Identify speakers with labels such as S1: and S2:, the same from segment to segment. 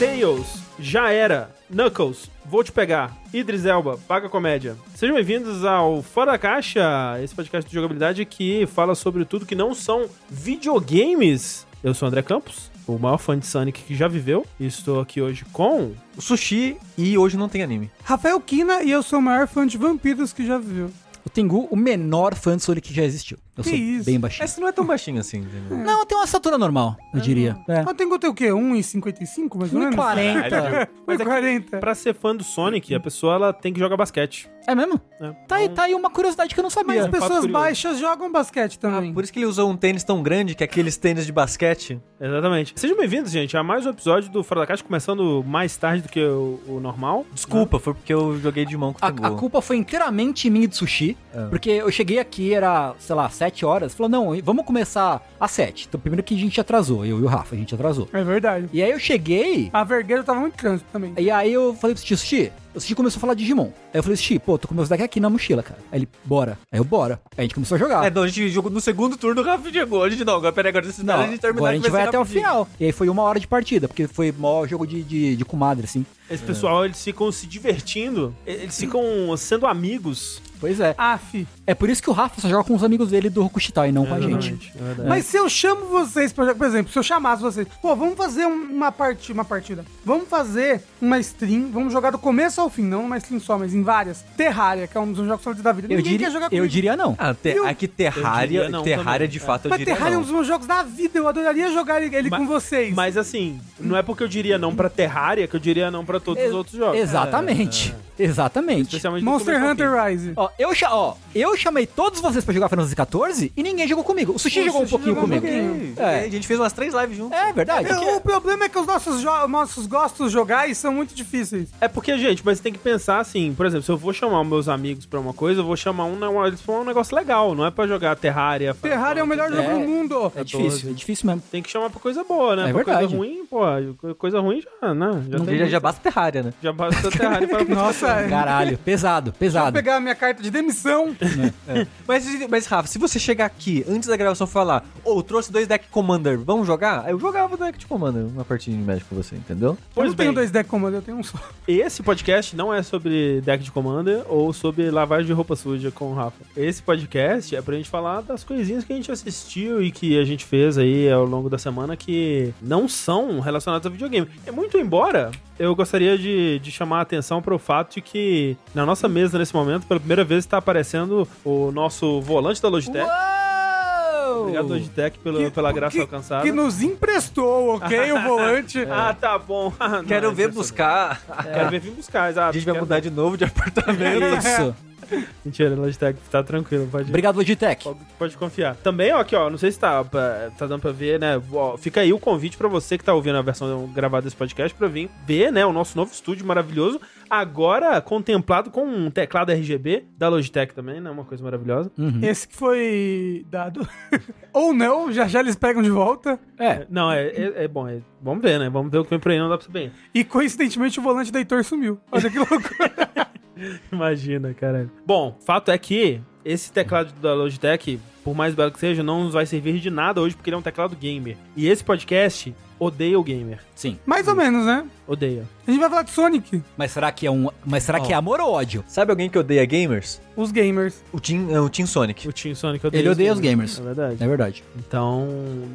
S1: Tails, já era. Knuckles, vou te pegar. Idris Elba, paga comédia. Sejam bem-vindos ao Fora da Caixa, esse podcast de jogabilidade que fala sobre tudo que não são videogames. Eu sou o André Campos, o maior fã de Sonic que já viveu, e estou aqui hoje com.
S2: Sushi e hoje não tem anime.
S3: Rafael Kina e eu sou o maior fã de vampiros que já viveu.
S4: O Tengu, o menor fã de Sonic que já existiu. Eu
S3: Que
S4: sou
S3: isso?
S4: bem baixinho.
S2: Essa não é tão baixinho assim, entendeu?
S4: Não, tem uma estatura normal, eu diria. É.
S3: Mas tem que ter o quê? 1,55 mais ou menos?
S4: 1,40.
S1: Mas é que
S3: 1,40.
S1: Pra ser fã do Sonic, a pessoa ela tem que jogar basquete.
S4: É mesmo?
S1: né?
S4: Tá aí,
S1: Então,
S4: tá aí uma curiosidade que eu não
S3: Mas
S4: sabia.
S1: fato
S3: pessoas
S1: curioso.
S3: baixas jogam basquete também.
S2: Por isso que ele usou um tênis tão grande que é aqueles tênis de basquete.
S1: Exatamente. Sejam bem-vindos, gente, a mais um episódio do Fora da Caixa, começando mais tarde do que o, o normal.
S2: Desculpa, foi porque eu joguei de mão com o
S4: A, a culpa foi inteiramente minha e do sushi,
S2: Ah.
S4: porque eu cheguei aqui, era, sei lá, 7 horas. Falou, não, vamos começar às 7. Então, primeiro que a gente atrasou, eu e o Rafa, a gente atrasou.
S3: É verdade.
S4: E aí eu cheguei,
S3: A vergueira tava muito trânsito também.
S4: e aí eu falei pro Sushi, o Sushi começou a falar de Digimon. Aí eu falei, Sushi, pô, tô com meus deck aqui na mochila, cara. Aí ele, bora. Aí eu, bora. Aí a gente começou a jogar.
S2: É, não, a gente jogou no segundo turno, o Rafa chegou. A gente não, agora peraí, agora desse
S4: Não,
S2: a gente terminar
S4: agora a gente vai
S2: ser
S4: até o final. E aí foi uma hora de partida, porque foi maior jogo de, de, de comadre, assim.
S1: Esse pessoal, eles ficam se divertindo, eles ficam sendo amigos.
S4: Pois é.
S3: Af.
S4: É por isso que o Rafa só joga com os amigos dele do Rokushitai e não com a gente.
S1: Exatamente, é.
S3: Mas se eu chamo vocês pra jogar, por exemplo, se eu chamasse vocês, pô, vamos fazer um- uma, partida, uma partida. Vamos fazer uma stream, vamos jogar do começo ao fim, não uma stream só, mas em várias. Terraria, que é um dos jogos favoritos da vida.
S4: Eu,
S3: Ninguém
S4: diria,
S3: quer jogar
S4: eu diria não.
S2: Ah, te,
S3: Eu-
S2: aqui
S1: eu
S2: Terraria,
S1: não
S2: Terraria
S1: também.
S2: de fato eu
S3: Mas
S2: diria
S3: Terraria é um
S2: não.
S3: dos meus jogos da vida, eu adoraria jogar ele, ele
S1: Ma-
S3: com vocês.
S1: Mas assim, não é porque eu diria não pra Terraria que eu diria não pra todos os
S4: Ex-
S1: outros jogos.
S4: Exatamente. Exatamente.
S1: Especialmente
S3: Monster Hunter. Rise.
S4: Ó, eu, cha- ó, eu chamei todos vocês pra jogar Final Fantasy XIV e ninguém jogou comigo. O Sushi
S3: O
S4: jogou um pouquinho
S3: jogou um
S4: comigo.
S3: pouquinho.
S4: É.
S2: A gente fez umas três lives juntos.
S4: É verdade.
S3: Eu- o problema é que os nossos, nossos gostos jogais são muito difíceis.
S1: É porque, gente, mas tem que pensar assim, por exemplo, se eu vou chamar meus amigos pra uma coisa, eu vou chamar um, não, eles pra um negócio legal, não é pra jogar Terraria.
S3: Terraria é o melhor jogo
S4: É.
S3: do mundo.
S4: É difícil, é difícil mesmo.
S1: Tem que chamar pra coisa boa, né?
S4: É
S1: pra
S4: verdade.
S1: coisa ruim, pô, coisa ruim já, né? Já, tem
S2: Já, já basta Terraria, né?
S1: já basta Terraria para
S3: Nossa, é.
S4: Caralho, pesado,
S3: Vou
S4: pesado.
S3: pegar a minha carta de demissão.
S2: Mas, mas, Rafa, se você chegar aqui antes da gravação falar, ô, trouxe dois deck Commander, vamos jogar? Eu jogava deck de Commander, uma partida de Magic com você, entendeu?
S3: eu
S1: Pois
S3: não tenho
S1: bem.
S3: dois deck comando, eu tenho um só.
S1: Esse podcast não é sobre deck de Commander ou sobre lavagem de roupa suja com o Rafa. Esse podcast é pra gente falar das coisinhas que a gente assistiu e que a gente fez aí ao longo da semana que não são relacionadas a videogame. É muito embora eu gostaria de, de chamar a atenção para o fato de que na nossa mesa nesse momento, pela primeira vez, está aparecendo o nosso volante da Logitech.
S4: Uou!
S1: Obrigado, Logitech, pelo,
S3: Que-
S1: pela graça
S3: que-
S1: alcançada.
S3: Que nos emprestou, ok? O volante.
S1: Ah, tá bom. Não,
S2: Quero
S1: é
S2: ver buscar.
S1: Quero ver vir buscar, exato.
S2: A gente vai
S1: Quero-
S2: mudar de novo de apartamento.
S4: Isso.
S1: Mentira, Logitech, tá tranquilo, pode
S4: Obrigado, Logitech.
S1: Pode, pode confiar. Também, ó, aqui, ó, não sei se tá, pra- tá dando pra ver, né? Ó, fica aí o convite pra você que tá ouvindo a versão gravada desse podcast pra vir ver, né, o nosso novo estúdio maravilhoso, agora contemplado com um teclado RGB da Logitech também, né? Uma coisa maravilhosa.
S4: Uhum.
S3: Esse que foi dado. Ou não, já já eles pegam de volta.
S4: É,
S1: Não, é, é, é bom, é- vamos ver, né? Vamos ver o que vem por aí, não dá pra saber.
S3: E coincidentemente o volante da Heitor sumiu. Olha que loucura.
S1: Imagina, caralho. Bom, fato é que esse teclado da Logitech, por mais belo que seja, não nos vai servir de nada hoje porque ele é um teclado gamer. E esse podcast odeia o gamer.
S4: sim.
S3: Mais ou menos, né?
S1: Odeia.
S3: A gente vai falar de Sonic,
S4: Mas será que é um. Mas será que é amor ou ódio?
S2: Sabe alguém que odeia gamers?
S3: os gamers.
S2: O Team, é, o Team Sonic.
S1: O Team Sonic odeia
S4: Ele odeia os gamers.
S1: É verdade.
S4: É verdade.
S1: Então,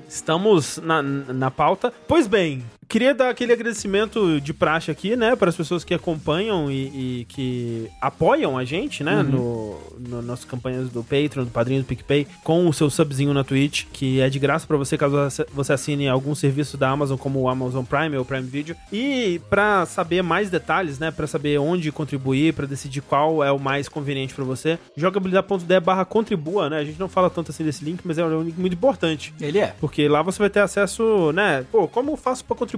S1: estamos na, na pauta. Pois bem, queria dar aquele agradecimento de praxe aqui, né, para as pessoas que acompanham e, e que apoiam a gente, né, no, no nossas campanhas do Patreon, do Padrinho do PicPay, com o seu subzinho na Twitch, que é de graça para você caso você assine algum serviço da Amazon, como o Amazon Prime ou o Prime Video. E para saber mais detalhes, né, para saber onde contribuir, para decidir qual é o mais conveniente para você, jogabilidade.de barra contribua, né, a gente não fala tanto assim desse link, mas é um link muito importante.
S4: Ele é.
S1: Porque lá você vai ter acesso, né? Pô, como eu faço pra contribuir?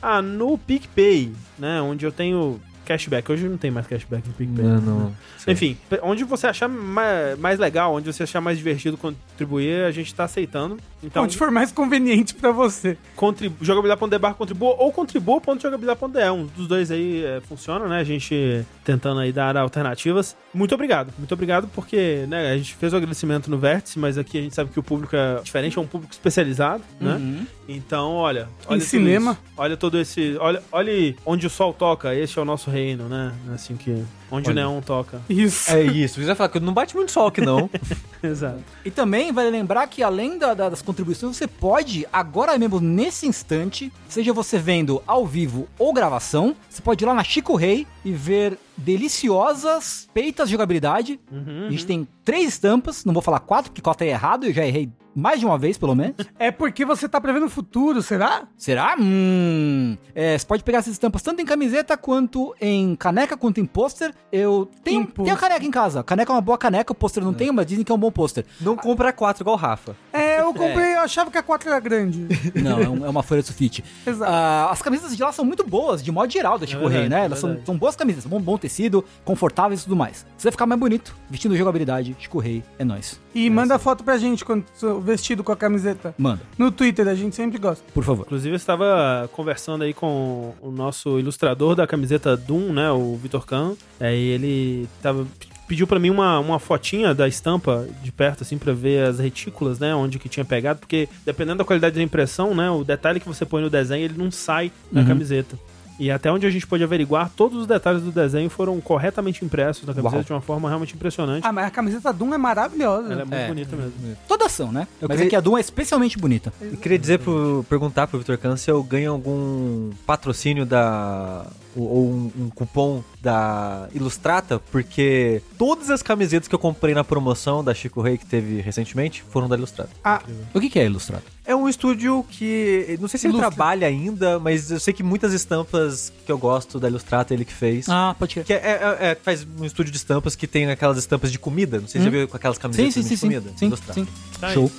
S1: Ah, no PicPay, né? Onde eu tenho cashback. Hoje não tem mais cashback no PicPay.
S2: Não, não.
S1: Enfim, pe- onde você achar mais, legal, onde você achar mais divertido contribuir, a gente tá aceitando. Então,
S3: Onde for mais conveniente pra você.
S1: contribu jogabilidade.de contribua ou contribua.jogabilidade.de. Um dos dois aí é, funciona, né? A gente tentando aí dar alternativas. Muito obrigado. Muito obrigado porque, né, a gente fez o agradecimento no Vértice, mas aqui a gente sabe que o público é diferente, é um público especializado, né?
S4: Uhum.
S1: Então, olha, olha tudo
S3: cinema.
S1: isso. Olha todo esse, olha, olha onde o sol toca, este é o nosso reino, né? Assim que onde
S2: Olha.
S1: o neon toca.
S3: Isso.
S2: É isso. Você vai falar que não bate muito sol aqui, não.
S1: Exato.
S4: E também vale lembrar que além da- da- das contribuições, você pode, agora mesmo, nesse instante, seja você vendo ao vivo ou gravação, você pode ir lá na Chico Rei e ver deliciosas peitas de jogabilidade.
S1: Uhum,
S4: A gente tem três estampas, não vou falar quatro, porque quatro é errado, eu já errei mais de uma vez, pelo menos.
S3: É porque você tá prevendo o futuro, será?
S4: Será? Hum. É, você pode pegar essas estampas tanto em camiseta quanto em caneca, quanto em pôster. Eu tenho, tenho a caneca em casa. Caneca é uma boa caneca, o pôster não tenho, mas dizem que é um bom pôster.
S2: não compra quatro igual o Rafa.
S3: É, eu comprei, eu achava que a 4 era grande.
S4: Não, é, um- é uma folha de sulfite.
S3: Exato.
S4: Ah, as camisetas de lá são muito boas, de modo geral, da Chico
S1: verdade,
S4: Rei, né?
S1: é
S4: Elas são, são boas camisetas, bom, bom tecido, confortáveis e tudo mais. Você vai ficar mais bonito, vestindo jogabilidade, Chico Rei, é nóis.
S3: E manda foto pra gente quando vestido com a camiseta.
S4: Manda,
S3: No Twitter, a gente sempre gosta.
S4: por favor.
S1: Inclusive, eu estava conversando aí com o nosso ilustrador da camiseta Doom, né? O Vitor Kahn. Aí ele tava, pediu pra mim uma, uma fotinha da estampa de perto, assim, pra ver as retículas, né? Onde que tinha pegado. Porque dependendo da qualidade da impressão, né? O detalhe que você põe no desenho, ele não sai da
S4: Uhum.
S1: camiseta. E até onde a gente pôde averiguar, todos os detalhes do desenho foram corretamente impressos na camiseta
S4: Uau.
S1: de uma forma realmente impressionante.
S3: Ah, mas a camiseta Doom é maravilhosa.
S1: Ela é muito
S4: É.
S1: bonita mesmo.
S4: Toda ação, né?
S2: Eu
S4: Mas
S2: queria-
S4: é que a Doom é especialmente bonita.
S2: E queria dizer pro, perguntar pro Vitor Kahn se eu ganho algum patrocínio da. Ou- um, um cupom da Ilustrata, porque todas as camisetas que eu comprei na promoção da Chico Rei que teve recentemente foram da Ilustrata.
S3: Ah,
S4: O que, que é ilustrado?
S2: É um estúdio que. Não sei se ele
S3: Ilustra.
S2: trabalha ainda, mas eu sei que muitas estampas que eu gosto da Ilustrata ele que fez.
S4: Ah, pode crer.
S2: Que é, é- é- faz um estúdio de estampas que tem aquelas estampas de comida. Não sei se você já viu com aquelas
S4: Sim,
S2: camisetas
S4: sim, sim,
S2: de
S4: sim.
S2: comida.
S4: Sim,
S2: Ilustrata.
S4: sim.
S1: Tá.
S4: Show.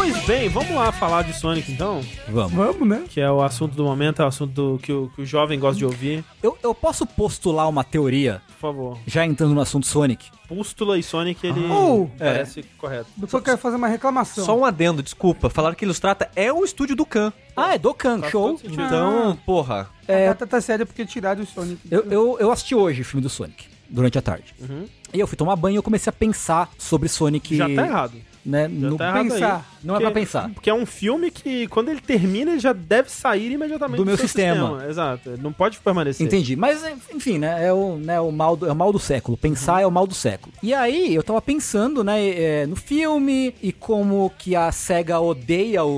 S1: Pois bem, vamos lá falar de Sonic então,
S4: Vamos.
S3: vamos, né?
S1: que é o assunto do momento, é o assunto do- que, o, que o jovem gosta de ouvir.
S4: Eu, eu posso postular uma teoria,
S1: Por favor.
S4: já entrando no assunto Sonic?
S1: Pústula e Sonic, ele
S3: Oh,
S1: parece correto.
S3: Depois eu quero fazer uma reclamação.
S2: Só um adendo, desculpa. Falaram que Ilustrata é o estúdio do Khan.
S4: Ah, é Dokkan,
S1: Faz
S4: show.
S1: todo sentido.
S2: Então, porra.
S3: A data tá séria porque tiraram o Sonic.
S4: Eu, eu, eu assisti hoje o filme do Sonic, durante a tarde.
S1: Uhum.
S4: E eu fui tomar banho e eu comecei a pensar sobre Sonic.
S1: Já tá errado.
S4: Né,
S1: Já
S4: no-
S1: tá
S3: pensar.
S1: aí.
S4: Não é pra pensar.
S1: Porque é um filme que, quando ele termina, ele já deve sair imediatamente
S4: Do meu
S1: seu
S4: sistema.
S1: Exato. Ele não pode permanecer.
S4: Entendi. Mas, enfim, né? É o, né, o, mal do, é o mal do século. Pensar é o mal do século. E aí, eu tava pensando, né, é, no filme e como que a SEGA odeia o,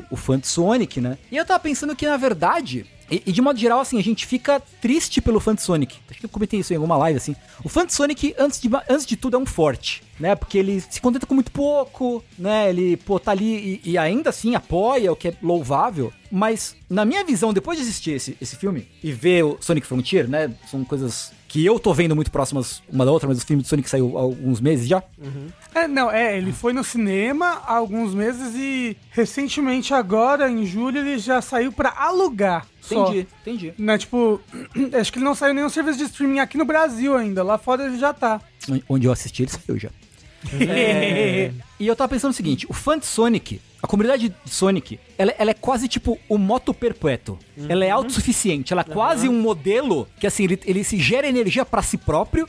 S4: o, o fã de Sonic, né? E eu tava pensando que, na verdade. E, e de modo geral, assim, a gente fica triste pelo de Sonic. Acho que eu comentei isso em alguma live, assim. O de Sonic, antes de, antes de tudo, é um forte, né? Porque ele se contenta com muito pouco, né? Ele, pô, tá ali e, e ainda assim apoia, o que é louvável. Mas, na minha visão, depois de assistir esse, esse filme e ver o Sonic Frontier, né? São coisas que eu tô vendo muito próximas uma da outra, mas o filme do Sonic saiu há alguns meses já.
S3: É, não, é, ele foi no cinema há alguns meses e recentemente agora, em julho, ele já saiu pra alugar. só.
S4: Entendi, entendi.
S3: Né, tipo, acho que ele não saiu nenhum serviço de streaming aqui no Brasil ainda. Lá fora ele já tá.
S4: Onde eu assisti, ele saiu já. E eu tava pensando o seguinte, o fã de Sonic, a comunidade de Sonic, ela, ela é quase tipo o moto perpétuo. Ela é autossuficiente, ela é quase um modelo que assim, ele, ele se gera energia pra si próprio.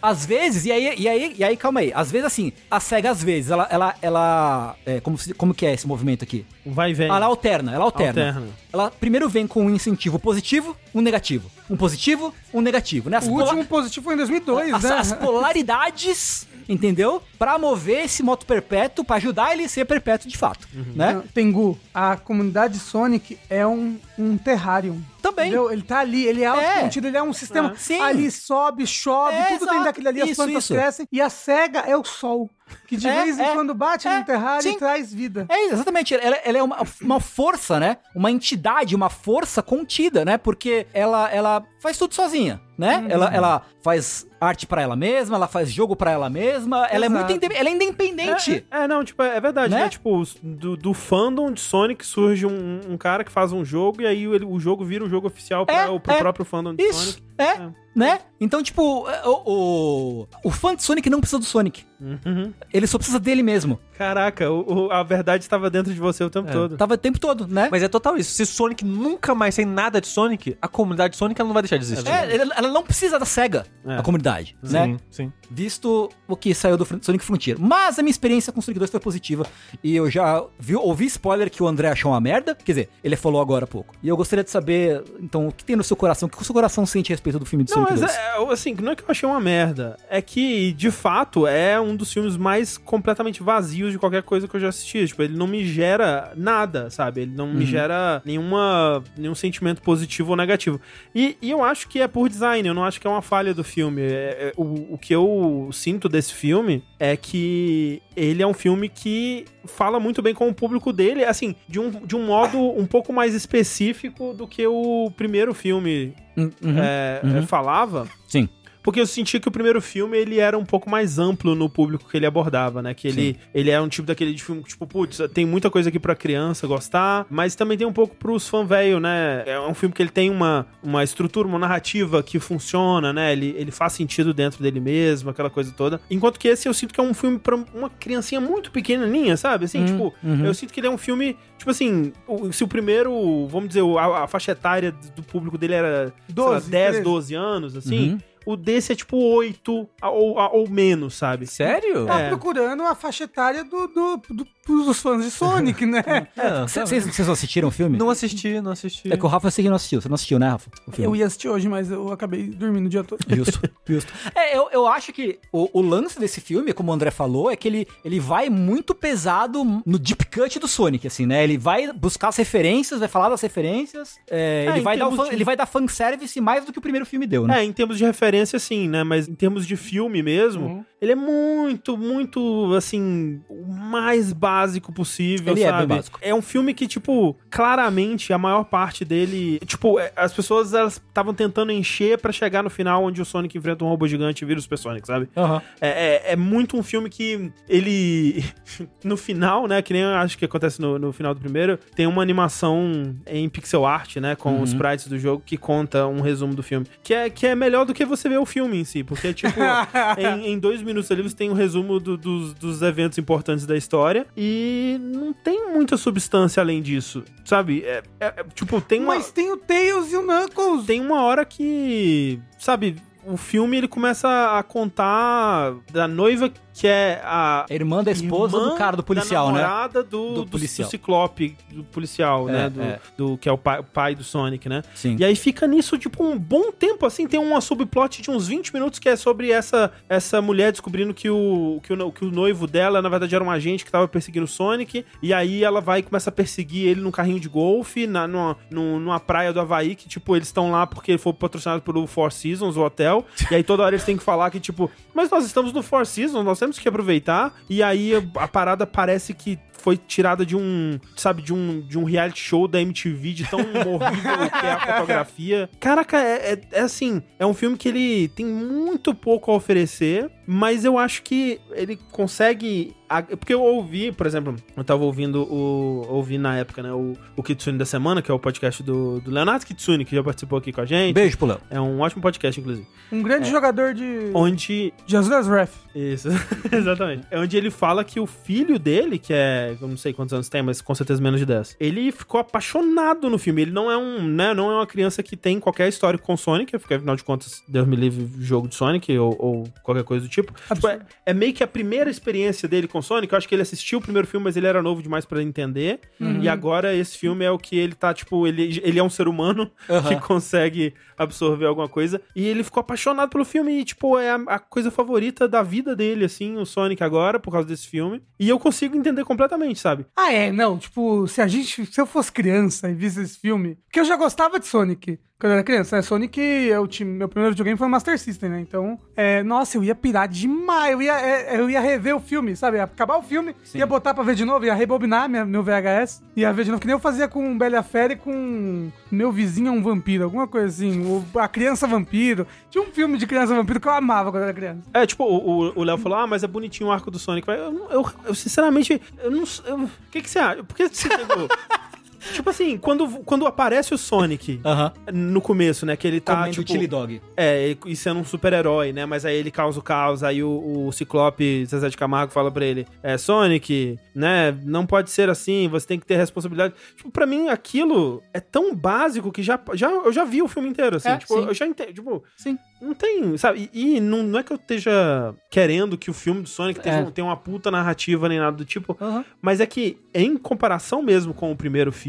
S4: Às vezes, e aí, e aí, e aí, calma aí, às vezes assim, a SEGA às vezes, ela, ela, ela é, como, como que é esse movimento aqui?
S1: Vai e vem.
S4: Ela alterna, ela alterna.
S1: Alterna.
S4: Ela primeiro vem com um incentivo positivo, um negativo. Um positivo, um negativo, né? As
S3: O último positivo foi em 2002,
S4: as,
S3: né?
S4: as polaridades, entendeu? Pra mover esse moto perpétuo, pra ajudar ele a ser perpétuo de fato, né?
S3: Não, Tengu, a comunidade Sonic é um, um terrarium.
S4: Também.
S3: Entendeu? Ele tá ali, ele é autocontido, ele é um sistema.
S4: É. Sim.
S3: Ali sobe, chove,
S4: É,
S3: tudo dentro
S4: exato.
S3: daquele ali, as
S4: Isso,
S3: plantas
S4: isso.
S3: crescem. E a SEGA é o sol. Que de
S4: É,
S3: vez em
S4: é,
S3: quando bate
S4: é,
S3: no terrário
S4: sim.
S3: e traz vida.
S4: É, exatamente. Ela, ela é uma, uma força, né? Uma entidade, uma força contida, né? Porque ela, ela faz tudo sozinha, né? Ela, ela faz arte pra ela mesma, ela faz jogo pra ela mesma. Ela é
S3: Exato.
S4: muito ela é independente.
S1: É, é, não, tipo, é verdade,
S4: Né?
S1: né? Tipo, do, do fandom de Sonic surge um, um cara que faz um jogo e aí ele- o jogo vira um jogo oficial pra,
S4: É,
S1: o pro
S4: é.
S1: próprio fandom de
S4: Isso,
S1: Sonic.
S4: é,
S1: É.
S4: né? Então, tipo, o, o, o fã de Sonic não precisa do Sonic.
S1: Uhum.
S4: Ele só precisa dele mesmo.
S1: Caraca, o- o- a verdade estava dentro de você o tempo
S2: É.
S1: todo.
S4: Tava o tempo todo, né?
S2: Mas é total isso. Se Sonic nunca mais tem nada de Sonic, a comunidade Sonic ela não vai deixar de existir.
S4: É, ela, ela não precisa da SEGA,
S1: É.
S4: a comunidade,
S2: sim,
S4: né?
S2: sim.
S4: Visto o que saiu do Sonic Frontier. Mas a minha experiência com Sonic 2 foi positiva. E eu já vi, ouvi spoiler que o André achou uma merda. Quer dizer, ele falou agora há pouco. E eu gostaria de saber, então, o que tem no seu coração? O que o seu coração sente a respeito do filme de
S1: Não,
S4: Sonic
S1: mas
S4: 2?
S1: é, assim, não é que eu achei uma merda. É que, de fato, é um dos filmes mais completamente vazios de qualquer coisa que eu já assisti. Tipo, ele não me gera nada, sabe? Ele não me gera nenhuma, nenhum sentimento positivo ou negativo. E, e eu acho que é por design, eu não acho que é uma falha do filme. É- é- o, o que eu sinto desse filme é que ele é um filme que fala muito bem com o público dele, assim, de um, de um modo um pouco mais específico do que o primeiro filme
S4: uhum.
S1: é,
S4: uhum.
S1: falava.
S4: Sim.
S1: Porque eu senti que o primeiro filme, ele era um pouco mais amplo no público que ele abordava, né? Que ele, ele é um tipo daquele de filme, tipo, putz, tem muita coisa aqui pra criança gostar, mas também tem um pouco pros fã velho, né? É um filme que ele tem uma, uma estrutura, uma narrativa que funciona, né? Ele, ele faz sentido dentro dele mesmo, aquela coisa toda. Enquanto que esse eu sinto que é um filme pra uma criancinha muito pequenininha, sabe? Assim, tipo,
S4: uhum.
S1: eu sinto que ele é um filme, tipo assim, se o primeiro, vamos dizer, a, a faixa etária do público dele era
S3: 12,
S1: 10,
S3: 13.
S1: 12 anos, assim,
S4: Uhum.
S1: O desse é tipo 8 ou, ou menos, sabe?
S2: Sério?
S3: Tá
S1: É.
S3: procurando a faixa etária do, do, do- dos fãs de Sonic, né?
S2: É,
S4: Cê- Vocês vocês assistiram o filme?
S2: Não assisti, não assisti.
S4: É que o Rafa sei que não assistiu. Você não assistiu, né, Rafa? O filme.
S3: Eu ia assistir hoje, mas eu acabei dormindo o dia todo.
S4: Justo, justo. É, eu, eu acho que o, o lance desse filme, como o André falou, é que ele, ele vai muito pesado no deep cut do Sonic, assim, né? Ele vai buscar as referências, vai falar das referências, é,
S1: É,
S4: ele, vai dar fan-
S1: de-
S4: ele vai dar fanservice mais do que o primeiro filme deu, né?
S1: É, em termos de referência, sim, né? Mas em termos de filme mesmo,
S3: Uhum.
S1: Ele é muito, muito, assim, o mais básico possível,
S4: Ele é
S1: sabe?
S4: bem básico.
S1: É um filme que, tipo, claramente a maior parte dele. Tipo, é, as pessoas elas estavam tentando encher pra chegar no final onde o Sonic enfrenta um robô gigante e vira o Super Sonic, sabe?
S4: Aham.
S1: É, é, é muito um filme que ele. No final, né? Que nem eu acho que acontece no, no final do primeiro, tem uma animação em pixel art, né? Com os sprites do jogo que conta um resumo do filme. Que é, que é melhor do que você ver o filme em si. Porque, tipo, em, em dois minutos ali você tem um resumo do- dos, dos eventos importantes da história. E não tem muita substância além disso. Sabe? É, é- é, tipo, tem uma.
S3: Mas tem o Tails e o Knuckles.
S1: Tem uma hora que, sabe, o filme ele começa a contar da noiva que é a
S4: A irmã da esposa
S1: irmã
S4: do cara do policial, né?
S1: namorada do,
S4: Do
S1: do,
S4: policial.
S1: do Ciclope, do policial,
S4: É,
S1: né? Do,
S4: é.
S1: do- que é o pai, o pai do Sonic, né?
S4: Sim.
S1: E aí fica nisso, tipo, um bom tempo, assim, tem uma subplot de uns 20 minutos que é sobre essa, essa mulher descobrindo que o, que, o, que o noivo dela, na verdade, era um agente que tava perseguindo o Sonic, e aí ela vai e começa a perseguir ele num carrinho de golfe, na, numa, num- numa praia do Havaí, que, tipo, eles estão lá porque ele foi patrocinado pelo Four Seasons, o hotel, e aí toda hora eles têm que falar que, tipo, mas nós estamos no Four Seasons, nós temos que aproveitar, e aí a parada parece que foi tirada de um, sabe, de um, de um reality show da MTV, de tão horrível que é a fotografia. Caraca, é, é, é assim, é um filme que ele tem muito pouco a oferecer, mas eu acho que ele consegue... Porque eu ouvi, por exemplo, eu tava ouvindo o... Ouvi na época, né, o, o Kitsune da Semana, que é o podcast do, do Leonardo Kitsune, que já participou aqui com a gente.
S4: Beijo pro Léo.
S1: É um ótimo podcast, inclusive.
S3: Um grande jogador de.
S1: Onde
S3: de Azuras Wrath.
S1: isso, exatamente. É onde ele fala que o filho dele, que é, eu não sei quantos anos tem, mas com certeza menos de 10, ele ficou apaixonado no filme. Ele não é um, né, não é uma criança que tem qualquer história com Sonic, porque afinal de contas, Deus me livre, jogo de Sonic ou, ou qualquer coisa do tipo. Tipo, é, é meio que a primeira experiência dele com Sonic. Eu acho que ele assistiu o primeiro filme, mas ele era novo demais pra entender. E agora esse filme é o que ele tá, tipo, ele, ele é um ser humano que consegue absorver alguma coisa. E ele ficou apaixonado pelo filme e, tipo, é a, a coisa favorita da vida dele, assim, o Sonic agora, por causa desse filme. E eu consigo entender completamente, sabe?
S3: Ah, é, não, tipo, se a gente, se eu fosse criança e visse esse filme, porque eu já gostava de Sonic, quando eu era criança. Né? Sonic, eu meu primeiro videogame foi o Master System, né? Então, é, nossa, eu ia pirar demais. Eu ia, é, eu ia rever o filme, sabe? Ia acabar o filme, ia botar pra ver de novo, ia rebobinar minha, meu VHS, ia ver de novo, que nem eu fazia com Bela Fera e com meu vizinho é um vampiro, alguma coisa assim. O, a criança vampiro. Tinha um filme de criança vampiro que eu amava quando eu era criança.
S1: É, tipo, o o Léo falou, ah, mas é bonitinho o arco do Sonic. Eu, eu, eu sinceramente, eu não O que, que você acha? Por que você pegou? Tipo assim, quando, quando aparece o Sonic
S4: Aham.
S1: no começo, né? Que ele tá.
S4: Comendo
S1: tipo,
S4: chili dog.
S1: É, e sendo um super-herói, né? Mas aí ele causa o caos, aí o, o Ciclope Zezé de Camargo fala pra ele: É, Sonic, né? Não pode ser assim, você tem que ter responsabilidade. Tipo, pra mim, aquilo é tão básico que já, já, eu já vi o filme inteiro, assim.
S4: É,
S1: tipo,
S4: sim.
S1: eu já entendo. Tipo,
S4: Sim.
S1: não tem, sabe? E, e não, não é que eu esteja querendo que o filme do Sonic tenha,
S4: É.
S1: tenha uma puta narrativa nem nada do tipo, mas é que, em comparação mesmo com o primeiro filme,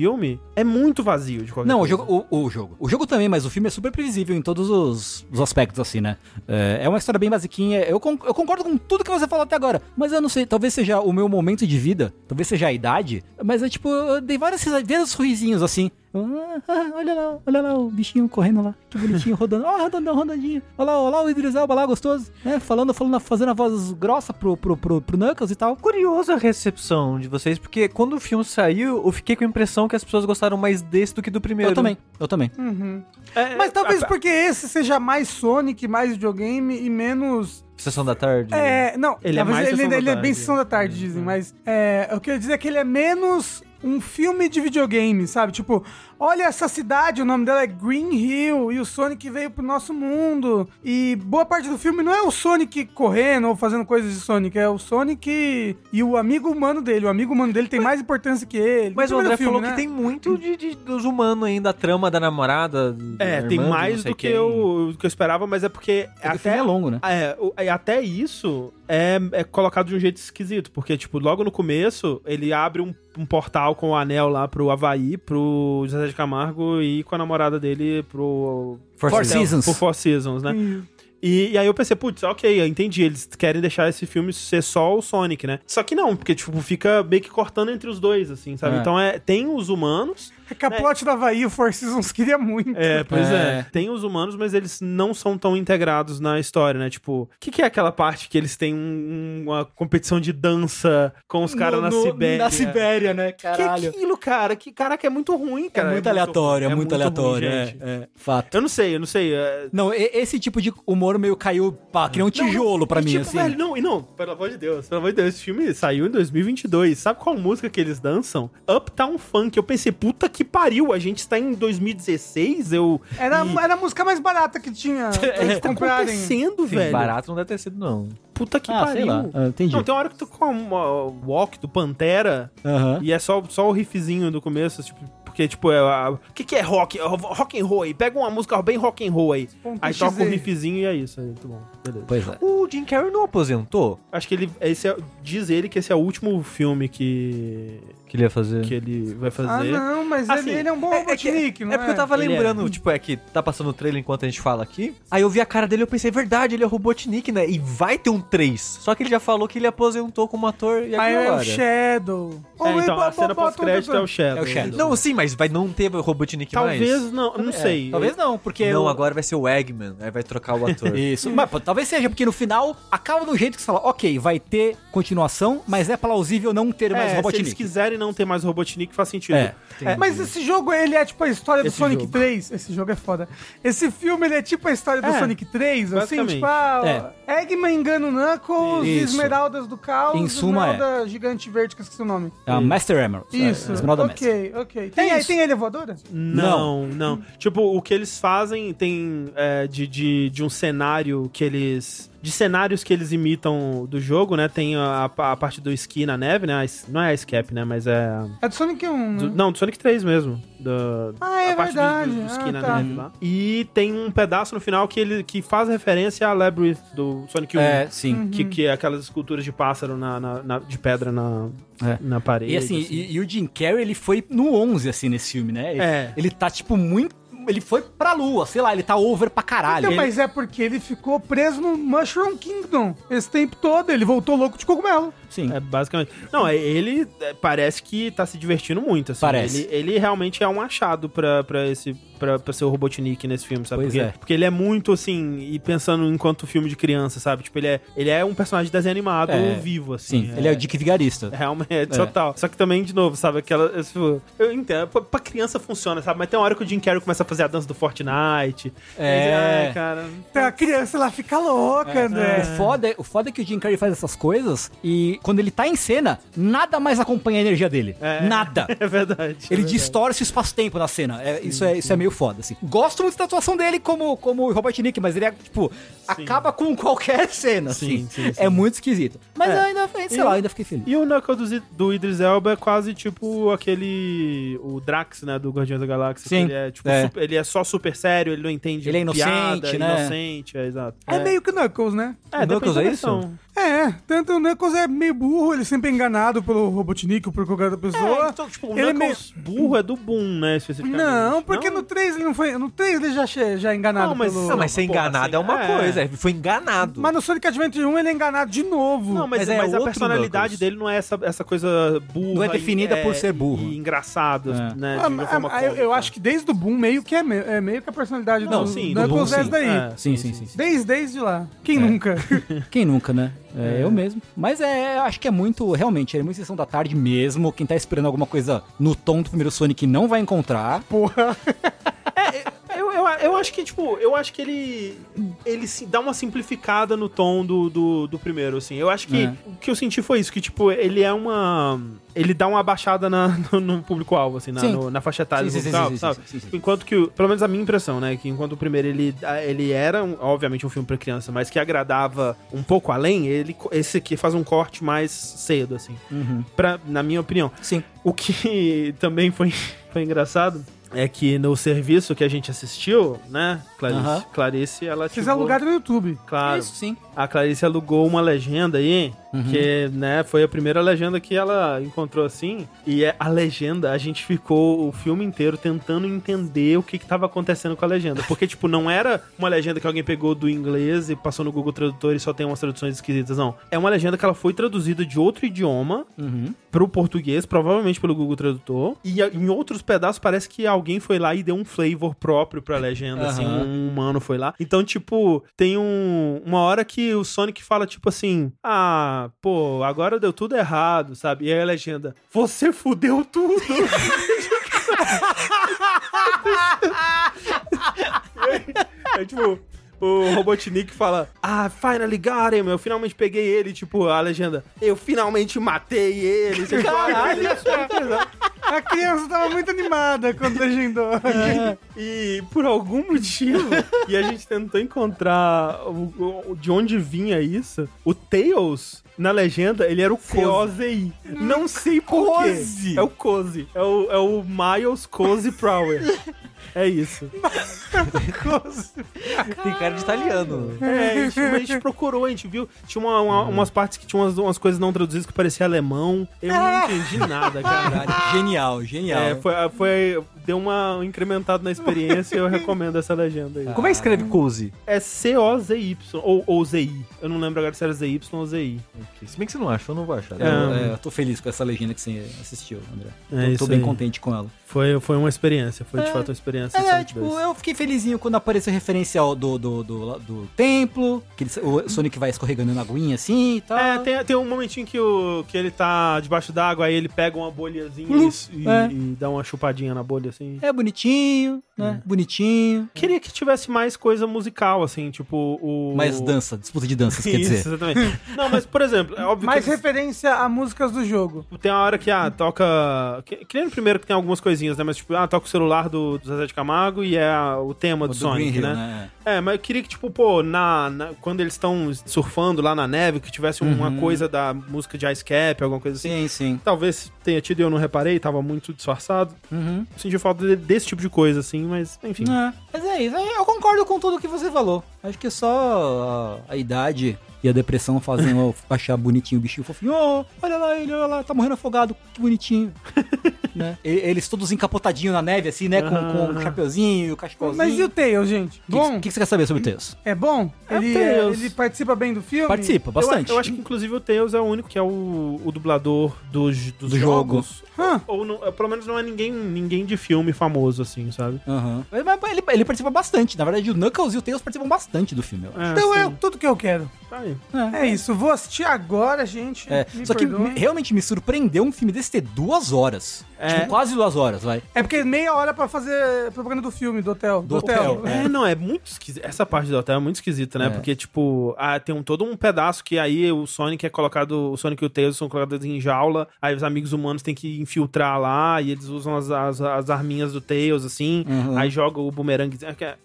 S1: é muito vazio de qualquer
S4: Não, o
S1: coisa.
S4: jogo, o, o jogo. O jogo também, mas o filme é super previsível em todos os, os aspectos, assim, né? É, é uma história bem basiquinha. Eu, con- eu concordo com tudo que você falou até agora. Mas eu não sei, talvez seja o meu momento de vida, talvez seja a idade. Mas é tipo, eu dei vários, risa- vários sorrisinhos assim. Eu, ah, ah, olha lá, olha lá o bichinho correndo lá. Que bonitinho, rodando. Ó, rodandão, rodandinho. Olha lá, olha lá o Idris Elba lá, gostoso. Né? Falando, falando, fazendo a voz grossa pro, pro, pro, pro Knuckles e tal.
S2: Curiosa a recepção de vocês, porque quando o filme saiu, eu fiquei com a impressão que as pessoas gostaram mais desse do que do primeiro.
S4: Eu também, eu também.
S3: Uhum.
S1: É,
S3: Mas talvez
S1: é,
S3: porque esse seja mais Sonic, mais videogame e menos.
S2: Sessão da tarde.
S3: É, não,
S1: Ele é mais
S3: ele,
S1: Sessão da
S3: ele é bem sessão da tarde, dizem, mas é, eu queria dizer que ele é menos um filme de videogame, sabe? Tipo, olha essa cidade, o nome dela é Green Hill e o Sonic veio pro nosso mundo. E boa parte do filme não é o Sonic correndo ou fazendo coisas de Sonic, é o Sonic e o amigo humano dele. O amigo humano dele tem mais importância que ele.
S2: Mas o André
S3: primeiro
S2: falou
S3: filme,
S2: que
S3: né?
S2: tem muito de, de- dos humanos ainda, a trama da namorada. da
S1: É, tem
S2: irmã de
S1: mais do que eu, que eu esperava, mas é porque
S4: o
S1: até,
S4: filme é longo, né?
S1: é, é, até isso é, é colocado de um jeito esquisito, porque, tipo, logo no começo, ele abre um, um portal com o anel lá pro Havaí, pro José de Camargo e com a namorada dele pro...
S2: Four
S4: Four
S1: Hotel,
S4: Seasons.
S1: Pro Four Seasons, né?
S3: Sim.
S1: E, e aí eu pensei, putz, ok, eu entendi, eles querem deixar esse filme ser só o Sonic, né? Só que não, porque, tipo, fica meio que cortando entre os dois, assim, sabe?
S4: É.
S1: Então é, tem os humanos,
S3: É que a plot do Havaí, o Four Seasons queria muito.
S1: é, pois é.
S4: É.
S1: Tem os humanos, mas eles não são tão integrados na história, né? Tipo, o que, que é aquela parte que eles têm um- uma competição de dança com os caras na
S4: No-
S1: Sibéria?
S4: Na Sibéria, né?
S1: Que
S4: Caralho.
S1: aquilo, cara? Que caraca, é muito ruim,
S4: É
S1: cara.
S4: muito aleatório, é, muito,
S1: ruim,
S4: aleatório, é, é, fato.
S1: Eu não sei, eu não sei. é-
S4: Não, esse tipo de humor meio caiu, pá, que nem um tijolo pra
S1: E,
S4: mim,
S1: tipo,
S4: assim.
S1: Velho, não, e não, pelo amor de Deus, pelo amor de Deus, esse filme saiu em 2022. Sabe qual música que eles dançam? Uptown Funk. Eu pensei, puta que pariu, a gente está em 2016, eu...
S3: Era,
S1: e-
S3: era a música mais barata que tinha
S1: O que
S3: eles
S1: tá
S3: comprarem.
S1: acontecendo, velho?
S2: barato não deve ter sido, não.
S1: Puta que
S4: Ah,
S1: pariu.
S4: sei lá, ah, entendi.
S1: Não, tem uma hora que tu com uma walk do Pantera
S4: Aham.
S1: e é só, só o riffzinho do começo, tipo, porque, tipo, é o que que é rock? É Rock and roll aí. Pega uma música bem rock and roll aí.
S3: Ponto
S1: Aí toca o
S3: XZ.
S1: riffzinho e é isso. Aí, muito bom. Beleza.
S4: Pois é.
S2: O Jim Carrey não aposentou?
S1: Acho que ele. Esse é- diz ele que esse é o último filme que.
S2: Que ele ia fazer?
S1: que ele vai
S3: Ah,
S1: fazer.
S3: não, mas
S1: Assim,
S3: ele, ele é um bom
S2: É, é
S3: Robotnik, não
S2: é porque eu tava
S1: Ele é.
S2: lembrando, tipo, é que tá passando o trailer enquanto a gente fala aqui. Aí eu vi a cara dele e eu pensei, verdade, ele é Robotnik, né? E vai ter um 3. Só que ele já falou que ele aposentou como ator e
S3: Aí
S2: aqui
S3: é o. Shadow.
S1: É, então, a cena pós-crédito é o Shadow.
S4: É o Shadow.
S2: Não, sim, mas vai não ter Robotnik mais.
S1: Talvez não, eu não
S4: É,
S1: sei.
S4: Talvez não, porque.
S2: Não,
S4: o-
S2: agora vai ser o Eggman. Aí vai trocar o ator.
S4: Isso, mas pô, talvez seja, porque no final acaba um jeito que você fala, ok, vai ter continuação, mas é plausível não ter mais
S1: É, se eles
S4: Robotnik.
S1: quiserem não ter mais Robotnik, faz sentido.
S4: É.
S3: É, mas esse jogo, ele é tipo a história do
S1: Esse
S3: Sonic
S1: jogo.
S3: 3. Esse jogo é foda. Esse filme, ele é tipo a história do
S1: É,
S3: Sonic 3, assim, tipo, ah, Eggman engana o Knuckles,
S4: Isso.
S3: Esmeraldas do Caos,
S4: Em suma, é.
S3: Esmeralda gigante verde, que eu esqueci o nome.
S4: É a Master Emerald.
S3: Isso,
S4: É, Esmeralda Master.
S3: ok, ok. Tem, aí,
S4: isso.
S3: tem ele voadora?
S1: Não, não, Tipo, o que eles fazem tem é, de, de, de um cenário que eles. De cenários que eles imitam do jogo, né? Tem a, a parte do esqui na neve, né? Não é a escape, né? Mas é.
S3: É do Sonic 1,
S1: do-
S3: né?
S1: não, do Sonic 3 mesmo. Do,
S3: Ah, é
S1: a parte do-
S3: verdade.
S1: Do, do esqui
S3: Ah,
S1: na
S3: tá.
S1: neve lá. E tem um pedaço no final que ele que faz referência a Labyrinth do Sonic 1.
S4: É, sim.
S3: Uhum.
S1: Que, que é aquelas esculturas de pássaro na, na- na- de pedra na,
S4: É.
S1: na parede.
S4: E assim, E, e o Jim Carrey, ele foi no 11, assim, nesse filme, né? Ele,
S1: É.
S4: ele tá, tipo, muito... ele foi pra lua, sei lá, ele tá over pra caralho.
S3: Então,
S4: Ele-
S3: mas é porque ele ficou preso no Mushroom Kingdom esse tempo todo. Ele voltou louco de cogumelo.
S4: Sim.
S1: É, basicamente. Não, é- ele é, parece que tá se divertindo muito, assim.
S4: Parece.
S1: Ele, ele realmente é um achado pra, pra esse. Pra, pra ser o Robotnik nesse filme, sabe?
S4: Pois
S1: porque,
S4: é.
S1: porque ele é muito assim, e pensando enquanto filme de criança, sabe? Tipo, ele é, ele é um personagem de desenho animado
S4: É.
S1: vivo, assim.
S4: Sim, ele é o Dick Vigarista.
S1: Realmente, é total. Só que também, de novo, sabe, aquela. eu, tipo, Eu entendo, pra, pra criança funciona, sabe? Mas tem uma hora que o Jim Carrey começa a fazer a dança do Fortnite.
S4: É.
S1: Ai, cara.
S3: Então a criança ela fica louca, André.
S4: O foda, é, o foda é que o Jim Carrey faz essas coisas e quando ele tá em cena, nada mais acompanha a energia dele.
S1: É.
S4: Nada.
S1: É verdade. é
S4: Ele
S1: verdade.
S4: distorce o espaço-tempo na cena. É, isso, é, isso é meio foda, assim. Gosto muito da atuação dele como, como o Robert Nick, mas ele é, tipo, acaba com qualquer cena, assim.
S1: Sim, sim, sim.
S4: É muito esquisito. Mas
S1: É.
S4: eu ainda, sei
S1: E
S4: lá, ainda fiquei feliz.
S1: E o Knuckle do, do Idris Elba é quase tipo aquele. O Drax, né? Do Guardiões da Galáxia.
S4: Sim,
S1: Ele é, tipo,
S4: é.
S1: super- ele é só super sério, ele não entende.
S4: Ele é inocente,
S1: piada,
S4: né?
S1: inocente, é exato.
S3: É, meio que Knuckles, né?
S1: É,
S4: O Knuckles é isso?
S3: É, tanto o Knuckles é meio burro, ele sempre é enganado pelo Robotnik ou por qualquer outra pessoa.
S1: É, então, tipo, o
S3: Ele é
S1: Knuckles burro é do Boom, né? Especificamente.
S3: Não, porque no 3 ele não foi. No 3 ele já, já é enganado
S1: Não, mas-
S3: pelo.
S2: Não, mas ser enganado
S1: assim,
S2: é uma
S1: é.
S2: coisa. Ele foi enganado.
S3: Mas no Sonic Adventure 1 ele é enganado de novo.
S1: Não, mas,
S2: Mas é
S1: mas a personalidade
S2: Knuckles.
S1: dele não é essa, essa coisa burra.
S4: Não é definida
S1: e-
S4: por ser burro.
S1: E engraçado,
S4: É.
S1: né?
S3: Ah, ah, eu, eu acho que desde o Boom meio que é, me- é meio que a personalidade
S1: Não,
S3: do
S1: sim, do
S3: Knuckles
S4: Boom,
S3: é
S4: sim.
S3: daí.
S1: É.
S4: Sim, sim, sim.
S3: Desde, desde lá. Quem
S1: É.
S3: nunca?
S4: Quem nunca, né? É, eu mesmo. Mas é, acho que é muito, realmente, é muito sessão da tarde mesmo. Quem tá esperando alguma coisa no tom do primeiro Sonic não vai encontrar.
S3: Porra.
S1: Eu, eu, eu acho que, tipo, eu acho que ele. Ele se dá uma simplificada no tom do, do, do primeiro, assim. Eu acho que
S4: É.
S1: o que eu senti foi isso, que, tipo, ele é uma. Ele dá uma baixada na, no, no público-alvo, assim, na, no- na faixa etária
S4: Sim,
S1: do público-alvo,
S4: sim,
S1: sabe?
S4: sim.
S1: Enquanto que, pelo menos a minha impressão, né? Que enquanto o primeiro ele, ele era, obviamente, um filme pra criança, mas que agradava um pouco além, ele, esse aqui faz um corte mais cedo, assim.
S4: Uhum.
S1: Pra, na minha opinião.
S4: Sim.
S1: O que também foi, foi engraçado é que no serviço que a gente assistiu, né, Clarice,
S4: Aham.
S1: Clarice ela
S3: Vocês alugaram no YouTube.
S1: Claro.
S4: Isso, sim.
S1: A Clarice alugou uma legenda aí,
S4: Uhum.
S1: que, né, foi a primeira legenda que ela encontrou assim. E é a legenda, a gente ficou o filme inteiro tentando entender o que que tava acontecendo com a legenda. Porque, tipo, não era uma legenda que alguém pegou do inglês e passou no Google Tradutor e só tem umas traduções esquisitas, não. É uma legenda que ela foi traduzida de outro idioma
S4: Uhum.
S1: pro português, provavelmente pelo Google Tradutor. E em outros pedaços parece que alguém foi lá e deu um flavor próprio pra legenda, assim,
S4: Aham.
S1: um humano foi lá. Então, tipo, tem um, uma hora que o Sonic fala, tipo assim, ah, pô, agora deu tudo errado, sabe? E aí a legenda, você fudeu tudo! é tipo... O Robotnik fala, ah, finally got him, eu finalmente peguei ele, tipo, a legenda, eu finalmente matei ele. Você fala, Caralho, isso é.
S3: A criança tava muito animada quando legendou.
S1: E por algum motivo, e a gente tentou encontrar o- o- de onde vinha isso, o Tails, na legenda, ele era o Cozy. Não sei por quê. É o Cozy. É o, é o Miles Cozy Prower. É isso.
S2: Tem cara de italiano.
S1: É, a gente, a gente procurou, a gente viu. Tinha uma- uma- umas partes que tinham umas, umas coisas não traduzidas que parecia alemão. Eu não entendi nada, cara.
S4: Genial, genial.
S1: É, foi, foi, deu uma incrementada na experiência e eu recomendo essa legenda aí.
S2: Como é que escreve cozy?
S1: É C-O-Z-Y, ou, ou Z-I. Eu não lembro agora se era Z-Y ou Z-I.
S2: Se bem que você não achou, eu não vou achar.
S4: Eu,
S1: É.
S4: é, eu tô feliz com essa legenda que você assistiu, André.
S1: É
S4: tô,
S1: isso
S4: tô bem
S1: aí.
S4: contente com ela.
S1: Foi, foi uma experiência, foi de fato uma experiência.
S4: É, tipo,
S1: 2.
S4: eu fiquei felizinho quando apareceu o referencial do, do, do, do templo, que ele- o Sonic vai escorregando na aguinha assim e tal.
S1: É, tem, tem um momentinho que, o, que ele tá debaixo d'água, aí ele pega uma bolhazinha
S4: Uhum.
S1: e,
S4: É.
S1: e dá uma chupadinha na bolha, assim.
S4: É bonitinho, né? Bonitinho.
S1: Queria que tivesse mais coisa musical, assim, tipo o...
S4: Mais dança, disputa de danças, quer
S1: Isso,
S4: dizer.
S1: exatamente. Não, mas, por exemplo, é óbvio
S3: Mais
S1: que... eles-
S3: referência a músicas do jogo.
S1: Tem uma hora que, ah, toca... Que, que nem no primeiro que tem algumas coisinhas, né? Mas, tipo, ah, toca o celular do, do Zezé de Camargo e é o tema do,
S4: O
S1: Sonic,
S4: Green Hill,
S1: né? É, mas eu queria que, tipo, pô, na, na- quando eles estão surfando lá na neve, que tivesse uma
S4: Uhum.
S1: coisa da música de Ice Cap, alguma coisa assim.
S4: Sim, sim.
S1: Talvez tenha tido e eu não reparei, tava muito disfarçado.
S4: Uhum.
S1: Senti falta de- desse tipo de coisa, assim, mas, enfim.
S4: É, mas é isso, eu concordo com tudo que você falou. Acho que só a, a idade e a depressão fazem eu achar bonitinho o bichinho fofinho. Oh, olha lá ele, olha lá, tá morrendo afogado, que bonitinho. né? Eles todos encapotadinhos na neve, assim, né? Com, com o chapeuzinho, o cachecolzinho.
S3: Mas e o Tails, gente?
S4: que,
S3: Bom?
S4: que, que você quer saber sobre o Tails?
S3: É bom?
S1: É o
S3: ele,
S1: Tails.
S3: ele participa bem do filme?
S4: Participa,
S1: Eu,
S4: bastante.
S1: eu acho que, inclusive, o Tails é o único que é o, o dublador dos, dos
S4: Do jogo.
S1: jogos.
S3: Hã?
S1: Ou, não- pelo menos não é ninguém, ninguém de filme famoso, assim, sabe?
S4: Aham. Mas- mas ele, ele participa bastante. Na verdade, o Knuckles e o Tails participam bastante do filme. eu acho.
S3: Então é
S1: sim.
S3: tudo que eu quero.
S1: Tá aí.
S3: É isso, vou assistir agora, gente.
S4: É,
S3: Me
S4: só que
S3: perdoem.
S4: me- realmente me surpreendeu um filme desse ter duas horas.
S1: É.
S4: Tipo, quase duas horas, vai.
S3: É porque meia hora pra fazer propaganda do filme, do hotel.
S4: Do hotel,
S1: É, não, é muito esquisito. Essa parte do hotel é muito esquisita, né?
S4: É.
S1: Porque, tipo, ah, tem um, todo um pedaço que aí o Sonic é colocado. O Sonic e o Tails são colocados em jaula. Aí os amigos humanos têm que infiltrar lá. E eles usam as, as, as arminhas do Tails, assim.
S4: Uhum.
S1: Aí joga o bumerangue.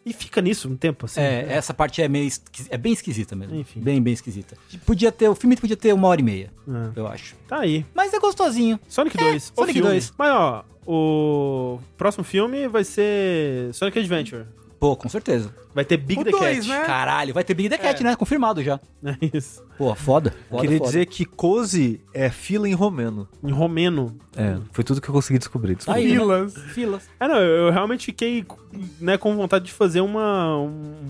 S1: E fica nisso um tempo, assim.
S4: É, essa parte é meio é bem esquisita mesmo.
S1: Enfim.
S4: Bem, bem esquisita. Podia ter, o filme podia ter uma hora e meia,
S1: É.
S4: eu acho.
S1: Tá aí.
S4: Mas é gostosinho.
S1: Sonic 2. o
S4: Sonic
S1: filme.
S4: 2.
S1: Mas, ó, o próximo filme vai ser Sonic Adventure.
S4: Pô, com certeza.
S1: Vai ter Big
S3: O
S1: the
S3: dois,
S1: Cat.
S3: né?
S4: Caralho, vai ter Big the Cat,
S1: É.
S4: né? Confirmado já.
S1: É isso.
S4: Pô, foda. foda
S2: Queria
S4: foda.
S2: dizer que cozy é fila em romeno.
S1: Em romeno.
S2: É, foi tudo que eu consegui descobrir. desculpa.
S4: Aí, né?
S3: Filas.
S4: Filas.
S1: É, não, eu, realmente fiquei né, com vontade de fazer uma,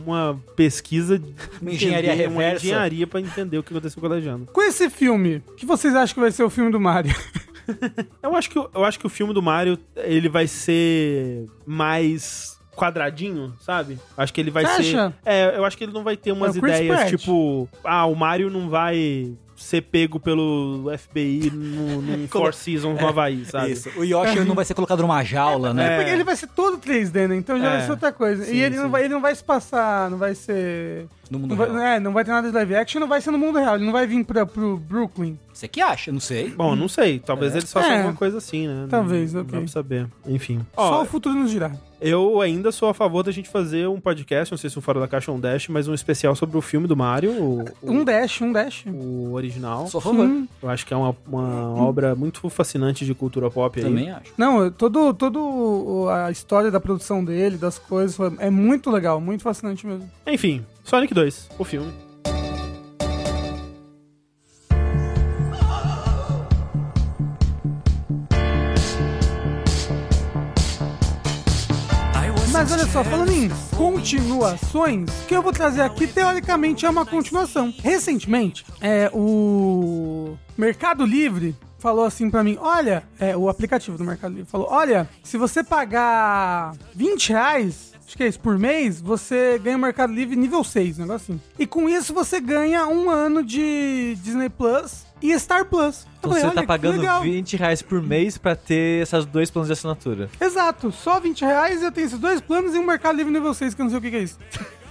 S1: uma pesquisa. de
S4: Uma engenharia
S1: entender- Uma
S4: reversa.
S1: engenharia pra entender o que aconteceu com a legenda.
S3: Com esse filme, o que vocês acham que vai ser o filme do Mario?
S1: Eu acho que, o- eu acho que o filme do Mario, ele vai ser mais quadradinho, sabe? Acho que ele vai
S3: Você
S1: ser...
S3: acha?
S1: É, eu acho que ele não vai ter umas
S3: É o Chris
S1: ideias
S3: Pratt.
S1: tipo... Ah, o Mario não vai ser pego pelo FBI no, num Four Seasons no Havaí, sabe?
S4: Isso. O Yoshi não vai ser colocado numa jaula, né?
S3: É porque ele vai ser todo 3D, né? Então já
S1: É.
S3: vai ser outra coisa.
S1: Sim,
S3: e ele
S1: sim.
S3: não, vai, ele não vai se passar, não vai ser.
S4: No mundo
S3: Não vai,
S4: real.
S3: é, não vai ter nada de live action, não vai ser no mundo real. Ele não vai vir pra, pro Brooklyn.
S4: Você que acha, não sei.
S1: Bom, não sei. Talvez eles façam
S3: É.
S1: alguma coisa assim, né?
S3: Talvez,
S1: não,
S3: ok.
S1: Não saber. Enfim.
S3: Só
S1: Ó,
S3: o futuro nos dirá.
S1: eu ainda sou a favor da gente fazer um podcast, não sei se um Fora da Caixa ou um Dash, mas um especial sobre o filme do Mario, o, o,
S3: Um dash, um dash.
S1: o original.
S4: Sou a favor.
S3: Sim.
S1: Eu acho que é uma, uma obra muito fascinante de cultura pop aí.
S4: Também acho.
S3: Não, todo, todo a história da produção dele, das coisas, é muito legal, muito fascinante mesmo.
S1: Enfim, Sonic 2, o filme.
S3: Só, falando em continuações, que eu vou trazer aqui, teoricamente, é uma continuação. Recentemente, é, o Mercado Livre falou assim pra mim, olha, é, o aplicativo do Mercado Livre falou, olha, se você pagar 20 reais, acho que é isso, por mês, você ganha o Mercado Livre nível 6, um negócio assim. E com isso você ganha um ano de Disney Plus e Star Plus.
S2: Então
S3: falei,
S2: você tá pagando
S3: legal.
S2: 20 reais por mês pra ter esses dois planos de assinatura.
S3: Exato, só 20 reais eu tenho esses dois planos e um Mercado Livre nível 6, que eu não sei o que que é isso.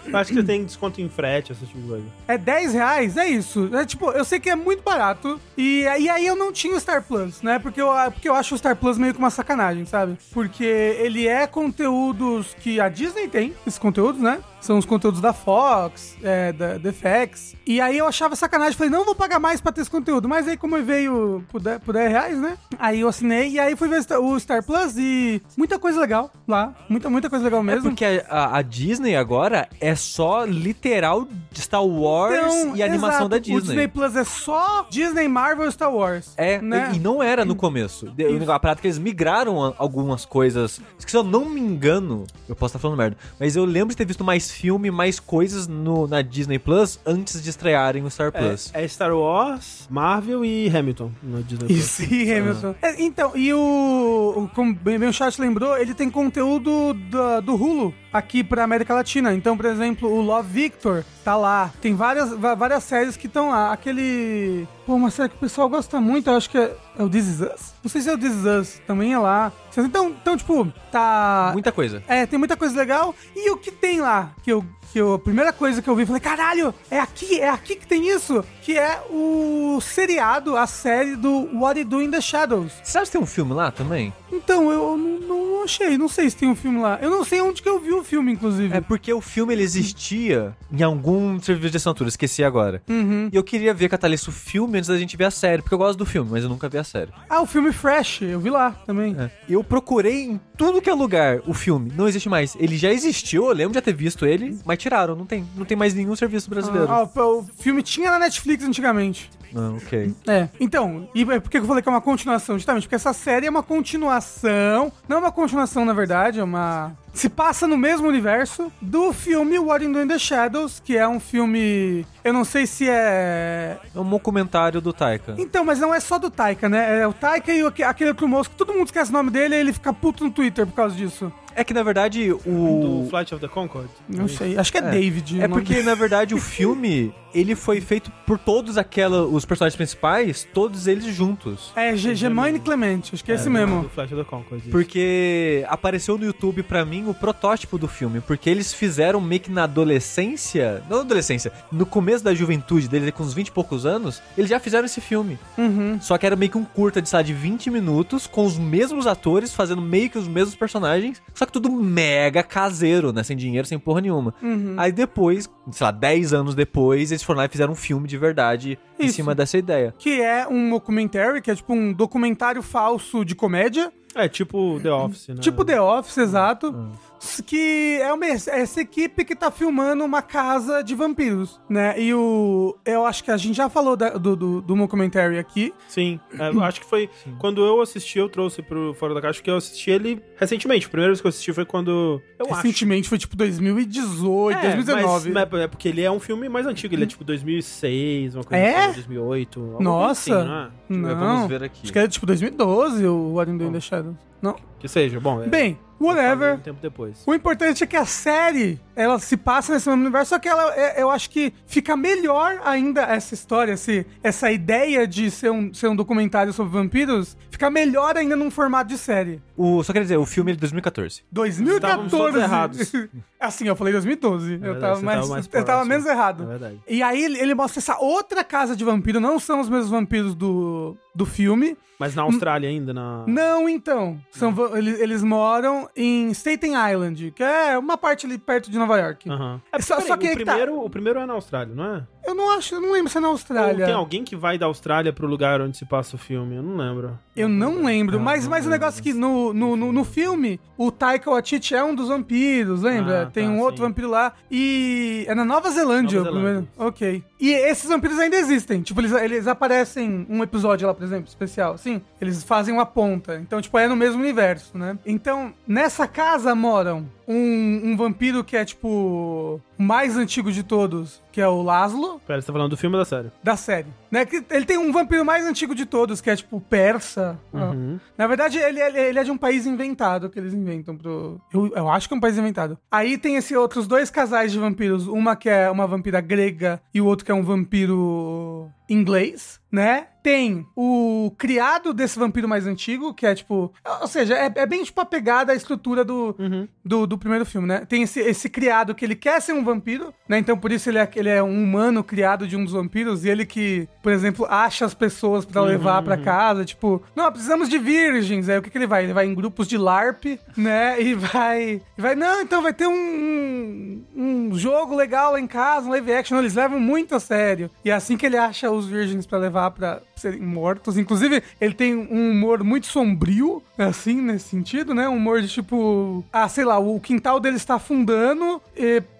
S1: Eu acho que você tem desconto em frete, esse tipo de coisa.
S3: É 10 reais, é isso. É tipo, eu sei que é muito barato. E, e aí eu não tinha o Star Plus, né? Porque eu, porque eu acho o Star Plus meio que uma sacanagem, sabe? Porque ele é conteúdos que a Disney tem, esses conteúdos, né? São os conteúdos da Fox, é, da, FX. E aí eu achava sacanagem. Falei, não vou pagar mais pra ter esse conteúdo. Mas aí, como veio por 10, por 10 reais, né? Aí eu assinei. E aí fui ver o Star Plus e muita coisa legal lá. Muita, muita coisa legal
S2: É
S3: mesmo.
S2: porque a, a- Disney agora é só literal Star Wars
S3: Então,
S2: e a animação da
S3: O Disney
S2: Disney.
S3: Plus é só Disney, Marvel e Star Wars.
S2: É,
S3: né?
S2: e, e não era no começo.
S3: Isso.
S2: A parada é que eles migraram algumas coisas. Se eu não me engano, eu posso estar falando merda, mas eu lembro de ter visto mais filme, mais coisas no, na Disney Plus antes de estrearem o Star Plus.
S1: É, é Star Wars, Marvel e Hamilton no Disney Plus.
S3: Isso, e Hamilton. É, então, e o, o- Como bem, o chat lembrou, ele tem conteúdo da- do Hulu aqui pra América Latina. Então, por exemplo, o Love Victor tá lá. Tem várias, várias séries que estão lá. Aquele. Pô, uma série que o pessoal gosta muito, eu acho que é, é o This Is Us. Não sei se é o This Is Us, também é lá. Então, então tipo, tá.
S2: Muita coisa.
S3: É, tem muita coisa legal. E o que tem lá? Que eu, que eu, a primeira coisa que eu vi, falei, caralho, é aqui, é aqui que tem isso? Que é o seriado, a série do What You Do in the Shadows.
S2: Você sabe se tem um filme lá também?
S3: Então, eu não, não achei, não sei se tem um filme lá. Eu não sei onde que eu vi o filme, inclusive.
S2: É porque o filme ele existia em algum serviço de assinatura, esqueci agora.
S3: Uhum.
S2: E eu queria ver Catalista o filme antes da gente ver a série, porque eu gosto do filme, mas eu nunca vi a série.
S3: Ah, o filme Fresh, eu vi lá também.
S2: É. Eu procurei em tudo que é lugar o filme, não existe mais. Ele já existiu, eu lembro de já ter visto ele, mas tiraram, não tem, não tem mais nenhum serviço brasileiro.
S3: Ah, o, o filme tinha na Netflix antigamente.
S2: Ah, ok.
S3: É. Então, e é por que eu falei que é uma continuação? Justamente porque essa série é uma continuação. Não é uma continuação, na verdade, é uma. Se passa no mesmo universo do filme What in the Shadows, que é um filme. Eu não sei se é.
S2: É um documentário do Taika.
S3: Então, mas não é só do Taika, né? É o Taika e o- aquele outro moço que todo mundo esquece o nome dele e ele fica puto no Twitter por causa disso.
S2: É que, na verdade,
S1: Do
S2: o...
S1: Flight of the Concord?
S3: Não sei. Acho que é,
S2: É.
S3: David.
S2: É porque, na verdade, o filme, ele foi feito por todos aquela, os personagens principais, todos eles juntos.
S3: É Ge- Germaine Clemente, acho que é esse mesmo.
S1: Do Flight of the Concord. isso.
S2: Porque apareceu no YouTube pra mim o protótipo do filme, porque eles fizeram meio que na adolescência, não na adolescência, no começo da juventude dele, com uns 20 e poucos anos, eles já fizeram esse filme.
S3: Uhum.
S2: Só que era meio que um curta de, sei lá, de 20 minutos, com os mesmos atores, fazendo meio que os mesmos personagens, só que tudo mega caseiro, né? Sem dinheiro, sem porra nenhuma.
S3: Uhum.
S2: Aí depois, sei lá, 10 anos depois, eles foram lá e fizeram um filme de verdade em
S3: Isso.
S2: cima dessa ideia.
S3: Que é um documentary, que é tipo um documentário falso de comédia.
S1: É, tipo The Office, né?
S3: Tipo The Office, exato.
S2: Hum.
S3: Que é uma, essa equipe que tá filmando uma casa de vampiros, né? E o. Eu acho que a gente já falou da- do, do, do documentary aqui.
S1: Sim, é, eu acho que foi quando eu assisti, eu trouxe pro Fora da Caixa, que eu assisti ele recentemente. A primeira vez que eu assisti foi quando. Eu
S3: Recentemente foi tipo 2018,
S1: acho. É,
S3: 2019.
S1: Mas, mas é porque ele é um filme mais antigo, ele é tipo 2006, uma coisa
S3: É?
S1: assim, 2008. alguma coisa
S3: Nossa.
S1: assim, não é?
S3: Não.
S2: Vamos ver aqui.
S3: Acho que era tipo 2012 o What in the Shadows. Não?
S1: Que seja, bom. É,
S3: Bem,
S1: eu
S3: whatever.
S1: Um tempo depois.
S3: O importante é que a série, ela se passa nesse mesmo universo, só que ela, é- eu acho que fica melhor ainda essa história, esse, essa ideia de ser um, ser um documentário sobre vampiros, fica melhor ainda num formato de série.
S2: O, só quer dizer, o filme é de 2014.
S3: 2014.
S1: Estávamos todos errados.
S3: assim, eu falei 2012. eu
S1: verdade,
S3: tava,
S1: você
S3: mais,
S1: tava mais
S3: eu tava menos
S1: É
S3: errado.
S1: verdade.
S3: E aí ele, ele mostra essa outra casa de vampiro, não são os mesmos vampiros do, do filme.
S1: Mas na Austrália ainda, na.
S3: Não, então. São, eles, eles moram em Staten Island, que é uma parte ali perto de Nova York.
S1: Aham. É,
S3: Só-
S1: peraí,
S3: só que
S1: o,
S3: tá-
S1: primeiro, o primeiro é na Austrália, não é?
S3: Eu não acho, eu não lembro se é na Austrália.
S1: tem alguém que vai da Austrália pro lugar onde se passa o filme? Eu não lembro.
S3: Eu não lembro,
S1: Não,
S3: mas,
S1: não
S3: mas o
S1: lembro.
S3: negócio é que no, no, no, no filme, o Taika Waititi é um dos vampiros, lembra?
S1: Ah,
S3: Tem
S1: tá,
S3: um outro
S1: sim.
S3: vampiro lá. E é na Nova Zelândia
S1: Nova
S3: o.
S1: Zelândia.
S3: Ok. E esses vampiros ainda existem. Tipo, eles, eles aparecem um episódio lá, por exemplo, especial. Sim, eles fazem uma ponta. Então, tipo, é no mesmo universo, né? Então, nessa casa moram um, um vampiro que é, tipo, o mais antigo de todos, que é o Laszlo
S1: Pera, você tá falando do filme ou da série?
S3: da série. Né? Que ele tem um vampiro mais antigo de todos, que é tipo persa.
S1: Uhum.
S3: Na verdade, ele, ele- ele é de um país inventado que eles inventam pro. Eu, eu acho que é um país inventado. Aí tem esses outros dois casais de vampiros. Uma que é uma vampira grega e o outro que é um vampiro inglês, né? Tem o criado desse vampiro mais antigo, que é tipo. Ou seja, é, é bem tipo a pegada, a estrutura do,
S1: Uhum.
S3: do, do primeiro filme, né? Tem esse, esse criado que ele quer ser um vampiro, né? Então por isso ele é, ele é um humano criado de um dos vampiros e ele que, por exemplo, acha as pessoas pra levar pra casa, tipo, não, precisamos de virgens. Aí o que, que ele vai? Ele vai em grupos de LARP, né? E vai. E vai, não, então vai ter um, um, um jogo legal lá em casa, um live action. Eles levam muito a sério. E é assim que ele acha os virgens pra levar pra serem mortos. Inclusive, ele tem um humor muito sombrio, assim, nesse sentido, né? Um humor de tipo. Ah, sei lá, o quintal dele está afundando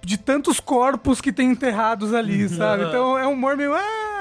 S3: de tantos corpos que tem enterrados ali, sabe? Então é um humor meio. Ah!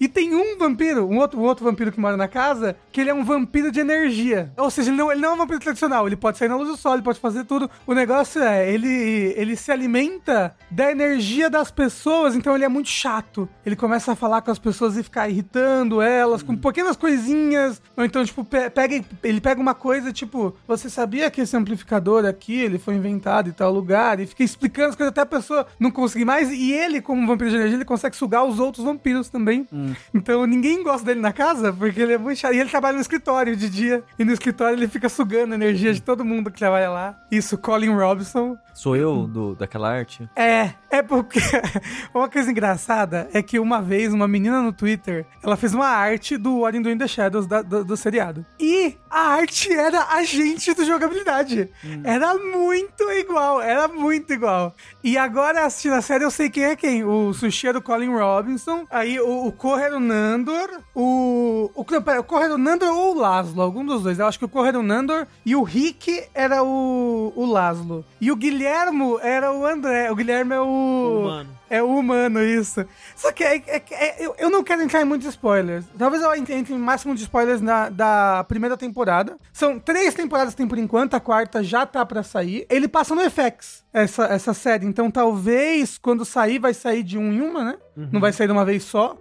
S3: E tem um vampiro, um outro, um outro vampiro que mora na casa, que ele é um vampiro de energia. Ou seja, ele não, ele não é um vampiro tradicional, ele pode sair na luz do sol, ele pode fazer tudo. O negócio é, ele, ele se alimenta da energia das pessoas, então ele é muito chato. Ele começa a falar com as pessoas e ficar irritando elas com pequenas coisinhas. Ou então, tipo, pe- pega, ele pega uma coisa, tipo, você sabia que esse amplificador aqui, ele foi inventado em tal lugar, e fica explicando as coisas até a pessoa não conseguir mais. E ele, como um vampiro de energia, ele consegue sugar os outros vampiros também. Então ninguém gosta dele na casa, porque ele é muito chato. E ele trabalha no escritório de dia. E no escritório ele fica sugando a energia de todo mundo que trabalha lá. Isso, Colin Robinson.
S2: Sou eu do, daquela arte?
S3: É, é porque uma coisa engraçada é que uma vez uma menina no Twitter, ela fez uma arte do What in the Shadows da- do, do seriado. E a arte era a gente do jogabilidade. Era muito igual, era muito igual. E agora assistindo a série eu sei quem é quem. O Sushi é do Colin Robinson, aí o, o Correio Nandor, o... o não, pera, o Correio Nandor ou o Laszlo, algum dos dois. Eu acho que o Correio Nandor e o Rick era o, o Laszlo. E o Guilhermo era o André. O Guilherme é o...
S1: Humano.
S3: É humano, isso. Só que é, é- é- eu, eu não quero entrar em muitos spoilers. Talvez eu entre em máximo de spoilers na, da primeira temporada. São três temporadas tem por enquanto, a quarta já tá pra sair. Ele passa no FX, essa, essa série. Então talvez quando sair, vai sair de um em uma, né? Não vai sair de uma vez só.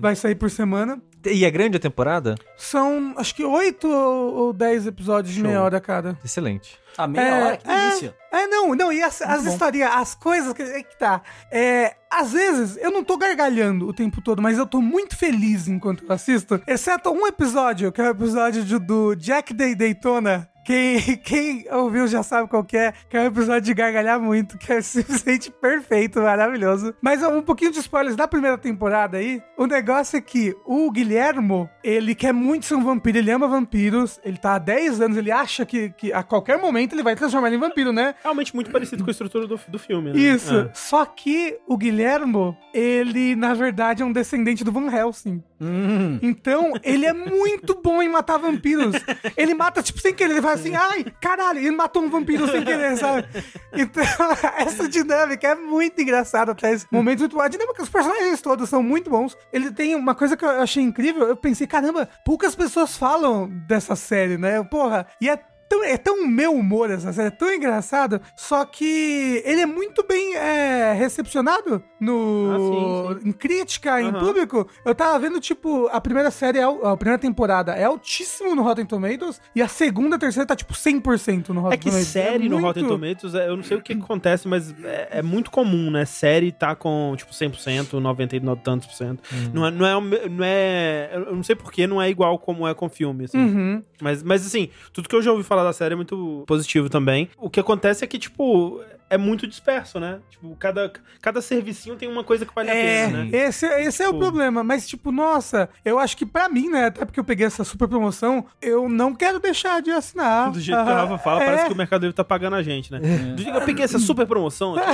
S3: Vai sair por semana.
S2: E é grande a temporada?
S3: São, acho que oito ou dez episódios de
S2: Show.
S3: meia hora cada.
S2: Excelente.
S4: A meia
S3: É,
S4: hora, que delícia.
S3: É, não, não, e as, as
S4: bom.
S3: historinhas, as coisas que, é que tá. É, às vezes eu não tô gargalhando o tempo todo, mas eu tô muito feliz enquanto eu assisto. Exceto um episódio, que é o episódio de- do Jack Day Daytona. Quem, quem ouviu já sabe qual que é, que é um episódio de gargalhar muito, que é simplesmente perfeito, maravilhoso. Mas um pouquinho de spoilers da primeira temporada aí. O negócio é que o Guilhermo, ele quer muito ser um vampiro, ele ama vampiros, ele tá há 10 anos, ele acha que, que a qualquer momento ele vai transformar ele em vampiro, né?
S1: Realmente muito parecido com a estrutura do, do filme, né?
S3: Isso.
S1: É.
S3: Só que o Guilhermo, ele, na verdade, é um descendente do Van Helsing.
S4: Hum.
S3: Então, ele é muito bom em matar vampiros. Ele mata, tipo, sem querer. Ele assim, ai, caralho, ele matou um vampiro sem querer, sabe? Então, essa dinâmica é muito engraçada até esse momento. Muito bom. A dinâmica, os personagens todos são muito bons. Ele tem uma coisa que eu achei incrível. Eu pensei, caramba, poucas pessoas falam dessa série, né? Porra, e é tão, é tão meu humor essa série, é tão engraçado, só que ele é muito bem é, recepcionado no,
S1: Ah, sim, sim.
S3: em crítica, em
S1: Aham.
S3: público. Eu tava vendo, tipo, a primeira série, é, a primeira temporada é altíssimo no Rotten Tomatoes e a segunda, a terceira tá, tipo, 100% no Rotten
S1: É que
S3: Tomatoes.
S1: série no
S3: muito-
S1: Rotten Tomatoes, é- eu não sei o que acontece, mas é, é muito comum, né? Série tá com, tipo, 100%, 99 e tantos por cento. Não, é, não, é, não é... Eu não sei porquê, não é igual como é com filme, assim.
S3: Uhum.
S1: Mas, mas, assim, tudo que eu já ouvi falar da série é muito positivo também. O que acontece é que, tipo, é muito disperso, né? Tipo, cada, cada servicinho tem uma coisa que vale a
S3: É,
S1: pena, né?
S3: esse, esse é o
S1: Tipo-
S3: problema. Mas, tipo, nossa, eu acho que pra mim, né, até porque eu peguei essa super promoção, eu não quero deixar de assinar.
S1: Do jeito que o
S3: Ah,
S1: Rafa fala,
S3: é,
S1: parece que o Mercado Livre tá pagando a gente, né? Do jeito que eu peguei essa super promoção.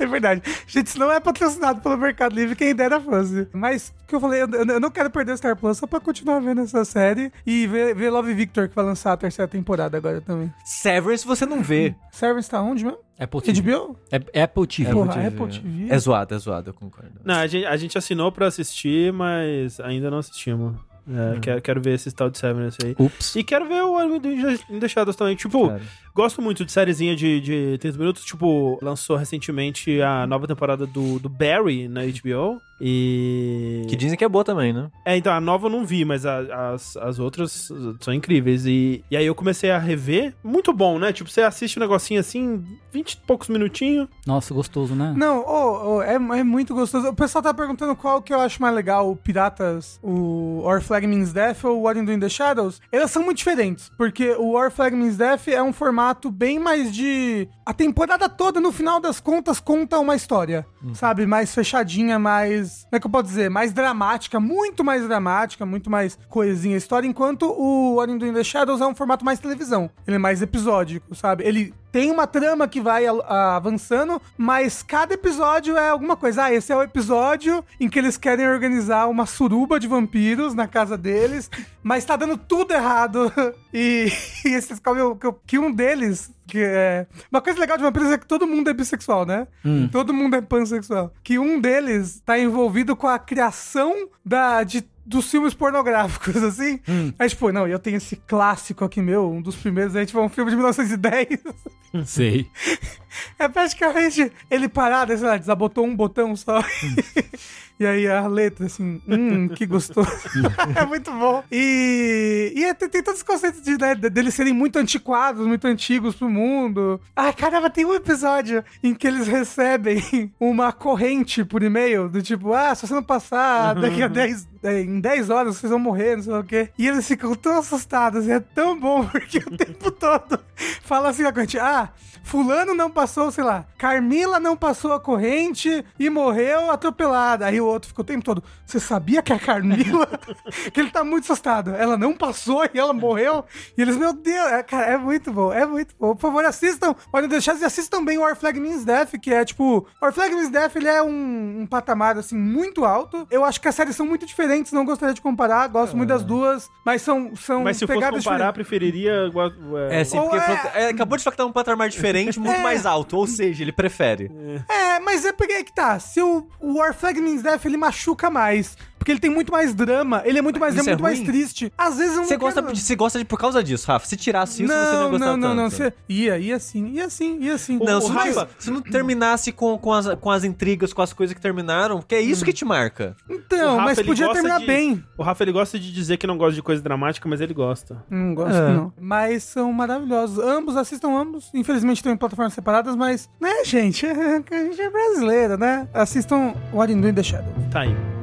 S3: É verdade. Gente, isso não é patrocinado pelo Mercado Livre, quem dera fosse. Mas, o que eu falei, eu, eu não quero perder o Star Plus só pra continuar vendo essa série e ver, ver Love Victor, que vai lançar a terceira temporada agora também.
S2: Severance você não vê.
S3: Service tá onde mesmo?
S4: Apple TV.
S3: HBO?
S4: É Apple TV.
S3: Porra,
S2: TV.
S3: Apple TV.
S2: É zoado, é zoado, eu concordo.
S1: Não, a gente, a gente assinou pra assistir, mas ainda não assistimos. É, quero, quero ver esse tal de Severance aí.
S4: Ups.
S1: E quero ver o Anime do In The Shadows também. Tipo,
S2: Cara.
S1: Gosto muito de sériezinha de, de 30 minutos. Tipo, lançou recentemente a nova temporada do, do Barry na HBO. E.
S2: Que dizem que é boa também, né?
S1: É, então, a nova eu não vi, mas a- as, as outras são incríveis. E, e aí eu comecei a rever. Muito bom, né? Tipo, você assiste um negocinho assim, 20 e poucos minutinhos.
S4: Nossa, gostoso, né?
S3: Não, ô, ô, é, é muito gostoso. O pessoal tá perguntando qual que eu acho mais legal, o Piratas, o Our Flag Means Death ou What You Do in the Shadows. Elas são muito diferentes, porque o Our Flag Means Death é um formato bem mais de... A temporada toda, no final das contas, conta uma história, sabe? Mais fechadinha, mais... Como é que eu posso dizer? Mais dramática, muito mais dramática, muito mais coesinha a história, enquanto o Do in the Shadows é um formato mais televisão. Ele é mais episódico, sabe? Ele tem uma trama que vai avançando, mas cada episódio é alguma coisa. Ah, esse é o episódio em que eles querem organizar uma suruba de vampiros na casa deles, mas tá dando tudo errado. E, e eles descobrem que, um deles. Que é... Uma coisa legal de vampiros é que todo mundo é bissexual, né? Todo mundo é pansexual. Que um deles tá envolvido com a criação da, de dos filmes pornográficos, assim. Aí, tipo, não, eu tenho esse clássico aqui meu, um dos primeiros, aí, tipo, é um filme de 1910.
S4: Sei.
S3: É praticamente ele parado, sei lá, desabotou um botão só. e aí a letra, assim, hum, que gostoso. é muito bom. E, e é, tem, tem todos os conceitos de, né, de- deles serem muito antiquados, muito antigos pro mundo. Ai, caramba, tem um episódio em que eles recebem uma corrente por e-mail, do tipo, ah, se você não passar daqui a 10, é, em 10 horas vocês vão morrer, não sei o quê. E eles ficam tão assustados, e é tão bom, porque o tempo todo fala assim a corrente, ah, fulano não passou, sei lá, Carmila não passou a corrente e morreu atropelada. Aí o outro fica o tempo todo. Você sabia que a Carmila. que ele tá muito assustado. Ela não passou e ela morreu. E eles, meu Deus, é, cara, é muito bom, é muito bom. Por favor, assistam. Podem deixar e assistam também o Our Flag Means Death, que é tipo. Our Flag Means Death, ele é um, um patamar, assim, muito alto. Eu acho que as séries são muito diferentes, não gostaria de comparar. Gosto muito das duas, mas são, são
S1: Mas se eu fosse
S3: pegadas
S1: comparar,
S3: diferentes.
S1: preferiria. igual-
S2: É, sim, porque
S3: é-
S2: é, acabou de falar que tá um patamar diferente, muito
S3: É.
S2: mais alto. Ou seja, ele prefere.
S3: É, mas é porque é que tá. Se o, o Our Flag Means Death, ele machuca mais. Porque ele tem muito mais drama, ele é muito mais, é
S2: Isso é
S3: muito mais triste. Às vezes eu não
S2: Você gosta,
S3: quero-
S2: você gosta de por causa disso, Rafa. Se tirasse isso, você não ia
S3: Não,
S2: gostar
S3: não, não,
S2: tanto.
S3: não. Você... Ia, ia sim, ia sim, ia sim.
S2: Não,
S1: O
S2: se, não,
S1: Rafa-
S2: se não terminasse com, com, as, com as intrigas, com as coisas que terminaram, que é isso que te marca.
S3: Então,
S1: Rafa,
S3: mas podia
S1: gosta
S3: terminar
S1: de-
S3: bem.
S1: O Rafa ele gosta de dizer que não gosta de coisa dramática, mas ele gosta.
S3: Não gosto,
S2: É.
S3: não. Mas são maravilhosos. Ambos, assistam ambos. Infelizmente estão em plataformas separadas, mas, né, gente? A gente é brasileiro, né? Assistam What in Doing the Shadow.
S1: Tá aí.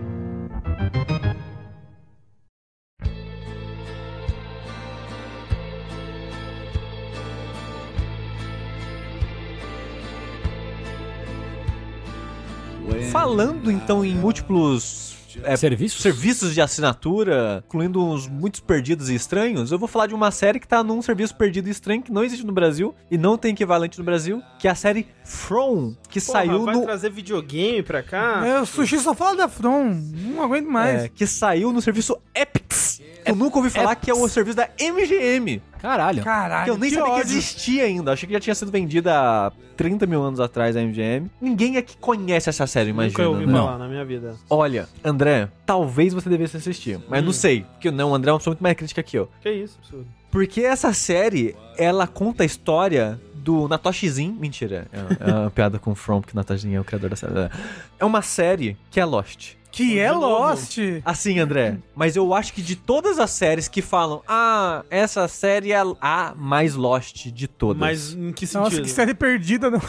S2: Falando então em múltiplos é,
S4: Serviços?
S2: serviços de assinatura, incluindo uns muitos perdidos e estranhos, eu vou falar de uma série que tá num serviço perdido e estranho que não existe no Brasil e não tem equivalente no Brasil, que é a série From, que
S1: Porra,
S2: saiu
S1: vai
S2: no
S1: trazer videogame pra cá?
S3: É, o Sushi só fala da From. Não aguento mais.
S2: é, que saiu no serviço Epix. Eu nunca ouvi falar que é o serviço da MGM,
S4: Caralho.
S3: Caralho,
S2: que eu nem sabia que
S3: ódio.
S2: existia ainda. Achei que já tinha sido vendida há 30 mil anos atrás a MGM. Ninguém aqui conhece essa série,
S1: Nunca
S2: imagina.
S1: ouvi
S2: né?
S1: falar na minha vida.
S2: Olha, André, talvez você devesse assistir, mas
S1: Hum.
S2: não sei, porque não, o André é uma pessoa muito mais crítica que eu.
S1: Que isso, absurdo.
S2: Porque essa série, ela conta a história do Natoshizinho. Mentira, é, é uma piada com o From, porque Natoshizinho é o criador da série. É uma série que é Lost.
S3: Que é. Lost.
S2: Assim, André, mas eu acho que de todas as séries que falam, ah, essa série é a mais Lost de todas.
S1: Mas em que sentido?
S3: Nossa, que série perdida. Não.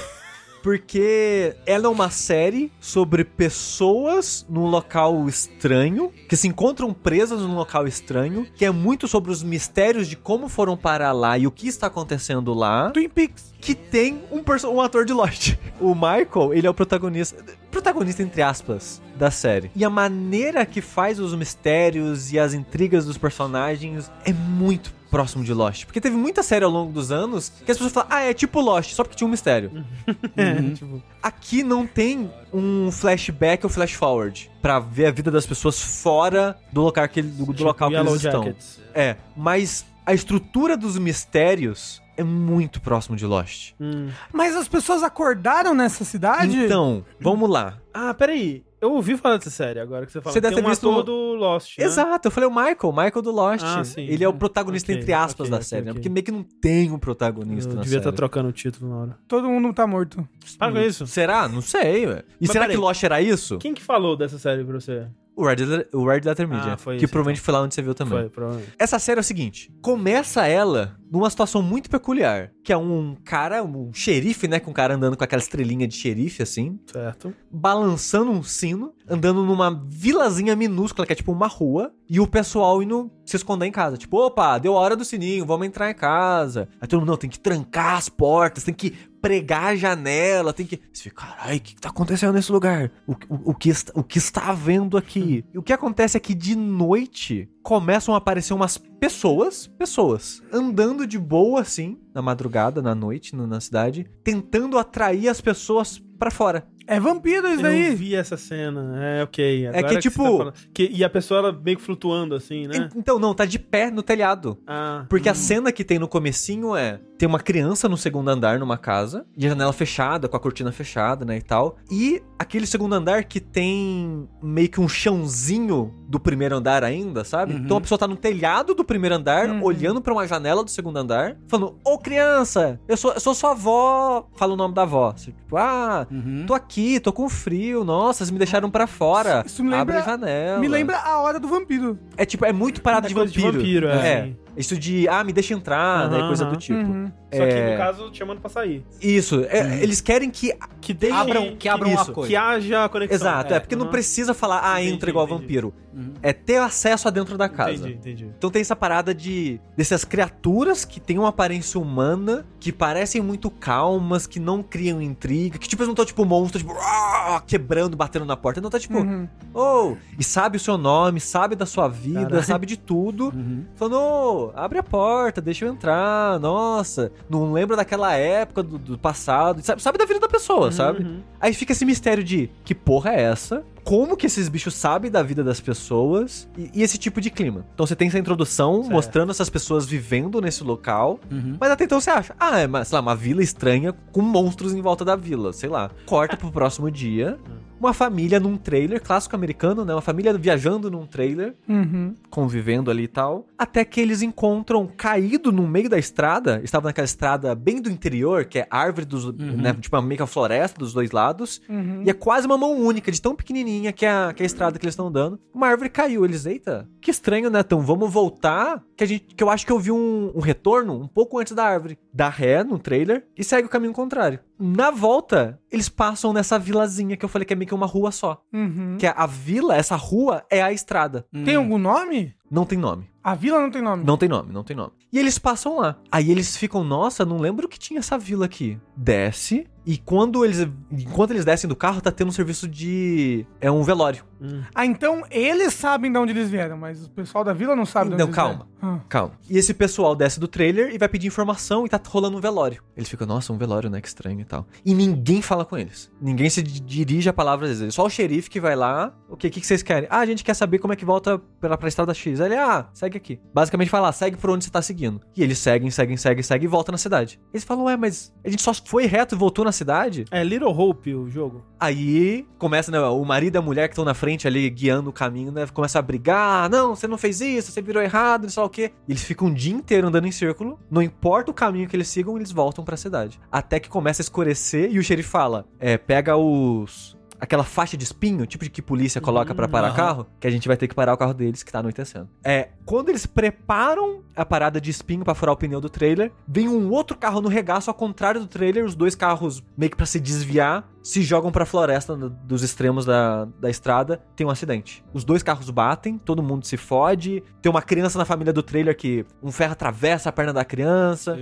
S2: Porque ela é uma série sobre pessoas num local estranho, que se encontram presas num local estranho, que é muito sobre os mistérios de como foram parar lá e o que está acontecendo lá,
S3: Twin Peaks.
S2: que tem um, um ator de Lost. O Michael, ele é o protagonista, protagonista entre aspas, da série. E a maneira que faz os mistérios e as intrigas dos personagens é muito próximo de Lost. Porque teve muita série ao longo dos anos que as pessoas falam, ah, é tipo Lost, só porque tinha um mistério.
S1: Tipo,
S2: Aqui não tem um flashback ou flash forward pra ver a vida das pessoas fora do local que, do, do
S1: tipo
S2: local que eles estão.
S1: Jackets.
S2: É, mas a estrutura dos mistérios é muito próximo de Lost.
S1: Hum.
S3: Mas as pessoas acordaram nessa cidade?
S2: Então, vamos lá.
S1: Ah, peraí. Eu ouvi falar dessa série agora que você falou.
S2: Você deve
S1: Tem
S2: ter
S1: um
S2: visto
S1: ator do Lost, né?
S2: Exato, eu falei o Michael, Michael do Lost.
S1: Ah, sim.
S2: Ele é o protagonista
S1: Ok,
S2: entre aspas
S1: ok,
S2: da
S1: ok,
S2: série, né? Porque meio que não tem um protagonista
S1: Eu
S2: na
S1: devia estar
S2: série.
S1: trocando o título na hora.
S3: Todo mundo tá morto.
S1: Para com isso.
S2: Será? Não sei, ué. E
S1: Mas
S2: será
S1: peraí.
S2: que Lost era isso?
S1: Quem que falou dessa série pra você?
S2: O Red, Letter- o Red Letter Media.
S1: Ah, foi
S2: que
S1: isso,
S2: provavelmente foi lá onde você viu também.
S1: Foi, provavelmente.
S2: Essa série é o seguinte: começa ela numa situação muito peculiar. Que é um cara, um xerife, né? Com um cara andando com aquela estrelinha de xerife, assim,
S1: Certo.
S2: balançando um sino, andando numa vilazinha minúscula, que é tipo uma rua, e o pessoal indo se esconder em casa. Tipo, opa, deu a hora do sininho, vamos entrar em casa. Aí todo mundo, não, tem que trancar as portas, tem que pregar a janela, tem que. Você fica, caralho, o que, que tá acontecendo nesse lugar? O, o, o que está, o que está havendo aqui? E o que acontece é que de noite começam a aparecer umas pessoas, pessoas, andando de boa assim, na madrugada, na noite, no- na cidade, tentando atrair as pessoas pra fora.
S3: É vampiro isso
S1: Eu
S3: daí.
S1: não vi essa cena. É, ok. Agora
S2: que,
S1: você
S2: tipo-
S1: tá que- e a pessoa ela meio que flutuando assim, né?
S2: En- Então, não, tá de pé no telhado.
S1: Ah.
S2: Porque a cena que tem no comecinho é... Tem uma criança no segundo andar numa casa, de janela fechada, com a cortina fechada, né, e tal. E aquele segundo andar que tem meio que um chãozinho do primeiro andar ainda, sabe?
S4: Uhum.
S2: Então a pessoa tá no telhado do primeiro andar,
S3: Uhum.
S2: olhando pra uma janela do segundo andar, falando, ô criança, eu sou, eu sou sua avó. Fala o nome da avó. Assim, Tipo, ah,
S4: Uhum.
S2: tô aqui, tô com frio, nossa, vocês me deixaram pra fora.
S3: Isso me
S2: Abre
S3: lembra-
S2: a janela.
S3: Me lembra a hora do vampiro.
S2: É tipo, é muito parada
S1: É
S2: de
S1: coisa de
S2: vampiro.
S1: vampiro, é,
S2: é. Isso de, ah, me deixa entrar, né?
S1: Aham,
S2: Coisa do tipo.
S3: Uhum.
S1: Só que
S2: É.
S1: no caso, te chamando pra sair.
S2: Isso. é, Eles querem que.
S1: Que deixe...
S4: Abram, que abram
S2: isso,
S4: uma coisa.
S1: Que haja conexão.
S2: Exato, é,
S4: é,
S2: porque não precisa falar, ah,
S1: Entendi,
S2: entra igual
S1: entendi.
S2: vampiro.
S4: Uhum.
S2: É ter acesso a dentro da casa.
S1: Entendi, entendi.
S2: Então tem essa parada de dessas criaturas que têm uma aparência humana, que parecem muito calmas, que não criam intriga, que tipo, eles não estão tipo monstros, tipo, "Ah", quebrando, batendo na porta. Não tá tipo,
S3: Uhum.
S2: oh, e sabe o seu nome, sabe da sua vida,
S1: Caralho.
S2: sabe de tudo.
S4: Uhum.
S2: Falando, abre a porta, deixa eu entrar, nossa, não lembra daquela época do, do passado, sabe, sabe da vida da pessoa, sabe?
S1: Uhum.
S2: Aí fica esse mistério de que porra é essa? Como que esses bichos sabem da vida das pessoas e, e esse tipo de clima. Então você tem essa introdução
S1: Certo.
S2: mostrando essas pessoas vivendo nesse local,
S4: Uhum.
S2: mas até então você acha, ah, é, uma, sei lá, uma vila estranha com monstros em volta da vila, sei lá. Corta pro próximo dia, uma família num trailer, clássico americano, né? Uma família viajando num trailer,
S3: Uhum.
S2: convivendo ali e tal, até que eles encontram caído no meio da estrada, estava naquela estrada bem do interior, que é árvore dos, né, tipo meio que uma floresta dos dois lados,
S3: Uhum.
S2: e é quase uma mão única, de tão pequenininha que é a, que é a estrada que eles estão dando. Uma árvore caiu, eles, eita, que estranho, né? Então vamos voltar, que a gente, que eu acho que eu vi um, um retorno um pouco antes da árvore. Dá ré no trailer e segue o caminho contrário. Na volta, eles passam nessa vilazinha que eu falei que é meio que uma rua só.
S3: Uhum.
S2: Que é a vila, essa rua é a estrada.
S3: Tem algum nome?
S2: Não tem nome.
S3: A vila não tem nome.
S2: Não tem nome, não tem nome. E eles passam lá. Aí eles ficam, nossa, não lembro que tinha essa vila aqui. Desce. E quando eles. Enquanto eles descem do carro, tá tendo um serviço de. É um velório.
S3: Ah, então eles sabem de onde eles vieram, mas o pessoal da vila não sabe de onde
S2: Não,
S3: eles
S2: calma.
S3: vieram.
S2: Calma. E esse pessoal desce do trailer e vai pedir informação e tá rolando um velório. Eles ficam, nossa, um velório, né? Que estranho e tal. E ninguém fala com eles. Ninguém se di- dirige a palavra às vezes. Só o xerife que vai lá. O que, que, que vocês querem? Ah, a gente quer saber como é que volta pra, pra estrada X. Aí ele, ah, segue aqui. Basicamente fala, ah, segue por onde você tá seguindo. E eles seguem, seguem, seguem, seguem e voltam na cidade. Eles falam, ué, mas a gente só foi reto e voltou na cidade?
S1: É Little Hope o jogo.
S2: Aí começa, né? O marido e a mulher que estão na frente ali guiando o caminho, né? Começa a brigar. Não, você não fez isso, você virou errado, não sei lá o quê. E eles ficam o dia inteiro andando em círculo. Não importa o caminho que eles sigam, eles voltam pra cidade. Até que começa a escurecer e o xerife fala: É, pega os. Aquela faixa de espinho, tipo de que polícia coloca pra parar
S4: aham.
S2: carro, que a gente vai ter que parar o carro deles, que tá anoitecendo. É, quando eles preparam a parada de espinho pra furar o pneu do trailer, vem um outro carro no regaço, ao contrário do trailer, os dois carros meio que pra se desviar, se jogam pra floresta dos extremos da, da estrada, tem um acidente. Os dois carros batem, todo mundo se fode, tem uma criança na família do trailer que um ferro atravessa a perna da criança.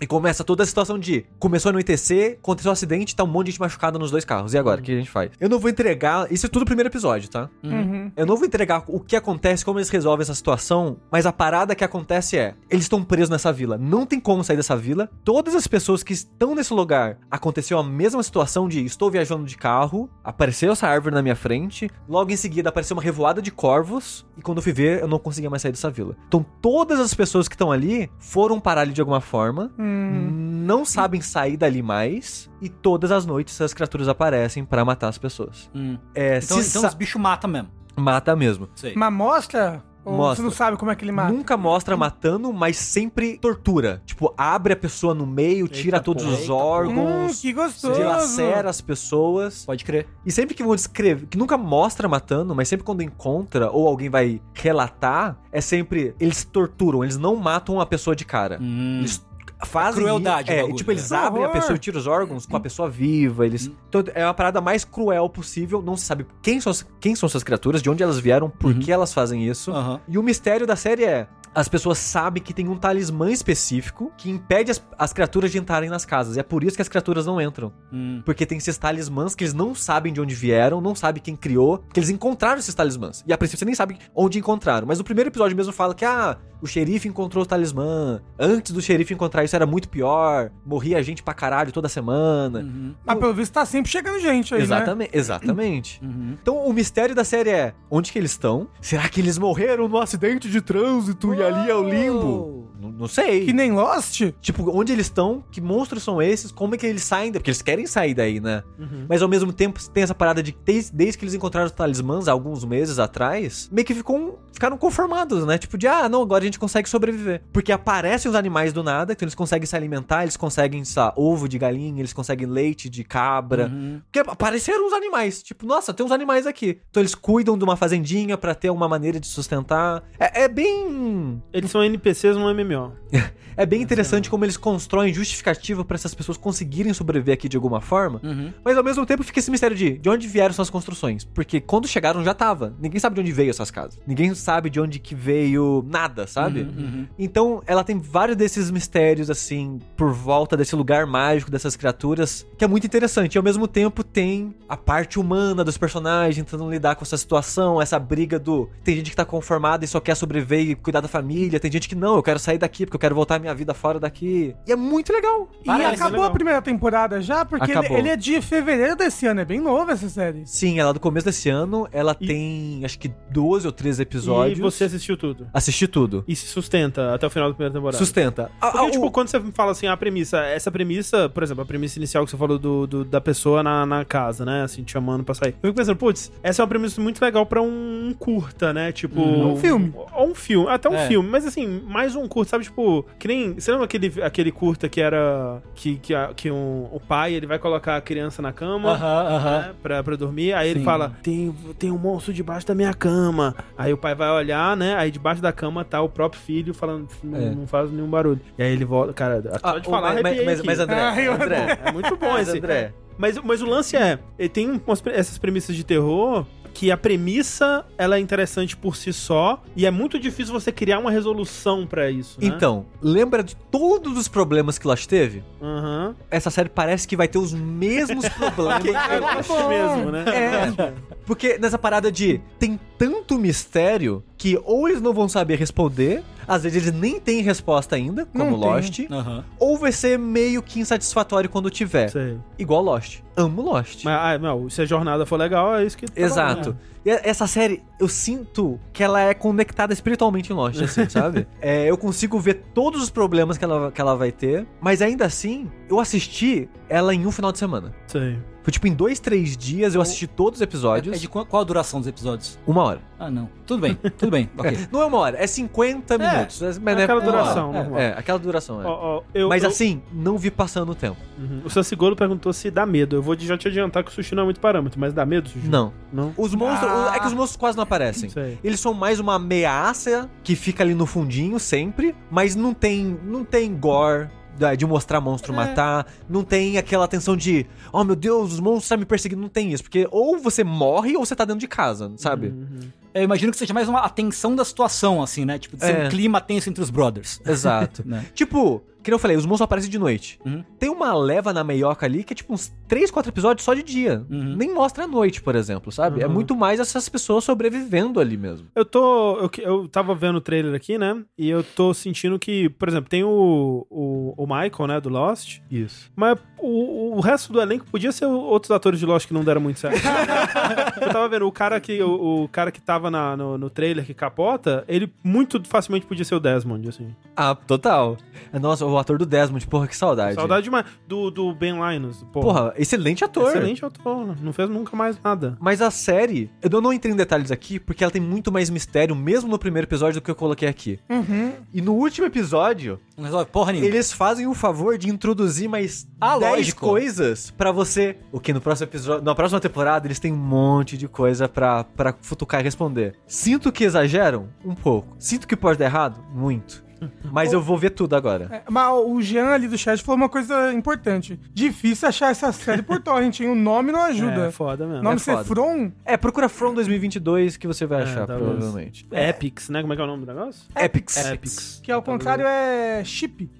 S2: E começa toda a situação de começou a anoitecer, aconteceu um acidente, tá um monte de gente machucada nos dois carros. E agora, o que a gente faz? Eu não vou entregar. Isso é tudo o primeiro episódio, tá?
S3: Uhum.
S2: Eu não vou entregar o que acontece, como eles resolvem essa situação, mas a parada que acontece é: eles estão presos nessa vila. Não tem como sair dessa vila. Todas as pessoas que estão nesse lugar aconteceu a mesma situação de estou viajando de carro, apareceu essa árvore na minha frente, logo em seguida apareceu uma revoada de corvos, e quando eu fui ver, eu não conseguia mais sair dessa vila. Então todas as pessoas que estão ali foram parar ali de alguma forma.
S3: Hum.
S2: Não sabem sair dali mais, e todas as noites as criaturas aparecem pra matar as pessoas.
S4: Hum.
S2: É,
S4: Então, então
S2: sa-
S4: os bichos matam mesmo.
S2: mata mesmo.
S4: Sei.
S3: Mas mostra? Ou
S2: Mostra.
S3: você não sabe como é que ele mata?
S2: Nunca mostra matando, mas sempre tortura. Tipo, abre a pessoa no meio, tira
S1: Eita
S2: todos
S1: porra,
S2: os
S1: eita
S3: Hum,
S2: órgãos,
S3: que gostoso.
S2: dilacera as pessoas.
S4: Pode crer.
S2: E sempre que vão descrever, que nunca mostra matando, mas sempre quando encontra ou alguém vai relatar, é sempre eles torturam, eles não matam a pessoa de cara.
S4: Hum.
S2: Eles fazem
S4: crueldade
S2: é, e, tipo eles
S3: né?
S2: abrem a pessoa e tiram os órgãos com a pessoa viva, eles então, é uma parada mais cruel possível, não se sabe quem são, quem são essas criaturas, de onde elas vieram, por
S4: Uhum.
S2: que elas fazem isso.
S4: Aham.
S2: E o mistério da série é. As pessoas sabem que tem um talismã específico que impede as, as criaturas de entrarem nas casas. E é por isso que as criaturas não entram.
S4: Hum.
S2: Porque tem esses talismãs que eles não sabem de onde vieram, não sabem quem criou, que eles encontraram esses talismãs. E a princípio você nem sabe onde encontraram. Mas o primeiro episódio mesmo fala que, ah, o xerife encontrou o talismã. Antes do xerife encontrar isso era muito pior. Morria gente pra caralho toda semana.
S4: Uhum.
S3: Mas pelo visto tá sempre chegando gente aí, né?
S2: Exatamente, exatamente.
S4: Uhum.
S2: Então o mistério da série é onde que eles estão? Será que eles morreram no acidente de trânsito e ali é o limbo? Não, não sei.
S3: Que nem Lost?
S2: Tipo, onde eles estão, que monstros são esses, como é que eles saem, porque eles querem sair daí, né?
S1: Uhum.
S2: Mas ao mesmo tempo tem essa parada de que desde, desde que eles encontraram os talismãs há alguns meses atrás, meio que ficou, um, ficaram conformados, né? Tipo de, ah, não, agora a gente consegue sobreviver. Porque aparecem os animais do nada, então eles conseguem se alimentar, eles conseguem, sei lá, ovo de galinha, eles conseguem leite de cabra.
S4: Uhum.
S2: Porque apareceram os animais. Tipo, nossa, tem uns animais aqui. Então eles cuidam de uma fazendinha pra ter uma maneira de sustentar. É, é bem.
S1: Eles são NPCs no MMO.
S2: É bem interessante como eles constroem justificativa pra essas pessoas conseguirem sobreviver aqui de alguma forma.
S4: Uhum.
S2: Mas ao mesmo tempo fica esse mistério de de onde vieram suas construções. Porque quando chegaram já tava. Ninguém sabe de onde veio essas casas. Ninguém sabe de onde que veio nada, sabe?
S4: Uhum.
S2: Então ela tem vários desses mistérios, assim, por volta desse lugar mágico, dessas criaturas, que é muito interessante. E ao mesmo tempo tem a parte humana dos personagens tentando lidar com essa situação, essa briga do. Tem gente que tá conformada e só quer sobreviver e cuidar da família. Tem gente que não, eu quero sair daqui porque eu quero voltar minha vida fora daqui. E é muito legal.
S3: E
S1: Parece
S3: acabou
S1: legal.
S3: a primeira temporada já, porque ele, ele é de fevereiro desse ano, é bem nova essa série.
S2: Sim, ela é do começo desse ano, ela
S1: E-
S2: tem acho que 12 ou 13 episódios.
S1: E você assistiu tudo.
S2: Assisti tudo.
S1: E se sustenta até o final da primeira temporada.
S2: Sustenta.
S1: Porque,
S2: ah,
S1: tipo,
S2: o-
S1: quando você fala assim, a premissa, essa premissa, por exemplo, a premissa inicial que você falou do, do- da pessoa na, na casa, né? Assim, te chamando pra sair. Eu fico pensando, putz, essa é uma premissa muito legal pra um, um curta, né? Tipo.
S3: Uhum. Um filme.
S1: Ou um filme, até um
S4: É.
S1: filme, mas assim, mais um curta, sabe? Tipo, que nem. Você lembra aquele, aquele curta que era. Que, que, a- que um- o pai ele vai colocar a criança na cama.
S4: Aham, aham.
S1: né, pra, pra dormir, aí ele
S4: Sim.
S1: fala: tem, tem um monstro debaixo da minha cama. Aí o pai vai olhar, né? Aí debaixo da cama tá o próprio filho falando, não,
S2: É.
S1: não faz nenhum barulho. E aí ele volta, cara,
S2: Ah,
S1: pode
S2: o-
S1: falar,
S2: mas, mas, mas, André,
S3: Ai,
S2: André,
S1: É muito bom esse.
S2: André,
S1: Mas, mas o lance é, ele tem umas essas premissas de terror que a premissa ela é interessante por si só e é muito difícil você criar uma resolução pra isso, né?
S2: Então, lembra de todos os problemas que Lost teve?
S1: Aham.
S2: Essa série parece que vai ter os mesmos problemas.
S1: É Lost mesmo, né?
S2: É. Porque nessa parada de tem tanto mistério que ou eles não vão saber responder, às vezes eles nem têm resposta ainda, como
S3: Não.
S2: Lost,
S4: Aham.
S2: ou vai ser meio que insatisfatório quando tiver.
S1: Sei.
S2: Igual Lost. Amo Lost.
S1: Mas, ah, não, se a jornada for legal, é isso que... tá
S2: Exato.
S1: valendo.
S2: E a- essa série, eu sinto que ela é conectada espiritualmente em Lost, assim, sabe? É, eu consigo ver todos os problemas que ela, que ela vai ter, mas ainda assim, eu assisti ela em um final de semana.
S1: Sei.
S2: Foi tipo em dois, três dias eu assisti todos os episódios.
S4: É de qual, qual a duração dos episódios?
S2: Uma hora.
S4: Ah, não. Tudo bem, tudo bem. Ok.
S2: Não é uma hora, é 50 minutos. É, mas
S1: É aquela duração, normal.
S2: É, é, aquela duração, é.
S1: Ó, ó, eu-
S2: mas
S1: eu-
S2: assim, não vi passando o tempo.
S1: Uhum. O Sansigolo perguntou se dá medo. Eu vou já te adiantar que o sushi não é muito parâmetro, mas dá medo, sushi?
S2: Não.
S1: Não?
S2: Os monstros.
S3: Ah.
S2: É que os monstros quase não aparecem.
S1: Sei.
S2: Eles são mais uma ameaça que fica ali no fundinho sempre, mas não tem, não tem gore de mostrar monstro matar, não tem aquela tensão de, oh meu Deus, os monstros estão me perseguindo, não tem isso, porque ou você morre ou você tá dentro de casa, sabe?
S1: Uhum.
S4: Eu imagino que seja mais uma atenção da situação, assim, né? Tipo, de ser
S2: É.
S4: um clima tenso entre os brothers.
S2: Exato.
S4: Né?
S2: tipo, que eu falei, os monstros aparecem de noite.
S4: Uhum.
S2: Tem uma leva na meioca ali que é tipo uns 3, 4 episódios só de dia.
S4: Uhum.
S2: Nem mostra a noite, por exemplo, sabe? É
S1: Uhum.
S2: muito mais essas pessoas sobrevivendo ali mesmo.
S1: Eu tô. Eu, eu tava vendo o trailer aqui, né? E eu tô sentindo que, por exemplo, tem o, o, o Michael, né, do Lost.
S2: Isso.
S1: Mas o, o resto do elenco podia ser outros atores de Lost que não deram muito certo. eu tava vendo, o cara que, o, o cara que tava na- no, no trailer que capota, ele muito facilmente podia ser o Desmond, assim.
S2: Ah, total. Nossa, o ator do Desmond, porra, que saudade.
S1: Saudade demais. Do, do Ben Linus. Porra.
S2: Porra, excelente ator.
S1: Excelente ator. Não fez nunca mais nada.
S2: Mas a série, eu não entrei em detalhes aqui, porque ela tem muito mais mistério, mesmo no primeiro episódio, do que eu coloquei aqui.
S3: Uhum.
S2: E no último episódio,
S4: Não resolve porra nenhuma.
S2: eles fazem o favor de introduzir mais
S4: Ah,
S2: 10
S4: lógico.
S2: coisas pra você. O que no próximo episódio, na próxima temporada, eles têm um monte de coisa pra futucar e responder. Sinto que exageram? Um pouco. Sinto que pode dar errado? Muito. Mas eu vou ver tudo agora.
S3: É, mas o Jean ali do chat falou uma coisa importante. Difícil achar essa série por torrent, hein? O nome não ajuda.
S1: É foda mesmo.
S3: o nome
S2: é foda.
S3: Cefron?
S2: É, procura From 2022 que você vai
S1: É,
S2: achar,
S1: talvez.
S2: provavelmente.
S1: Epics, né? Como é que é o nome do negócio?
S2: Epics.
S1: Epics.
S3: Que ao contrário é chip.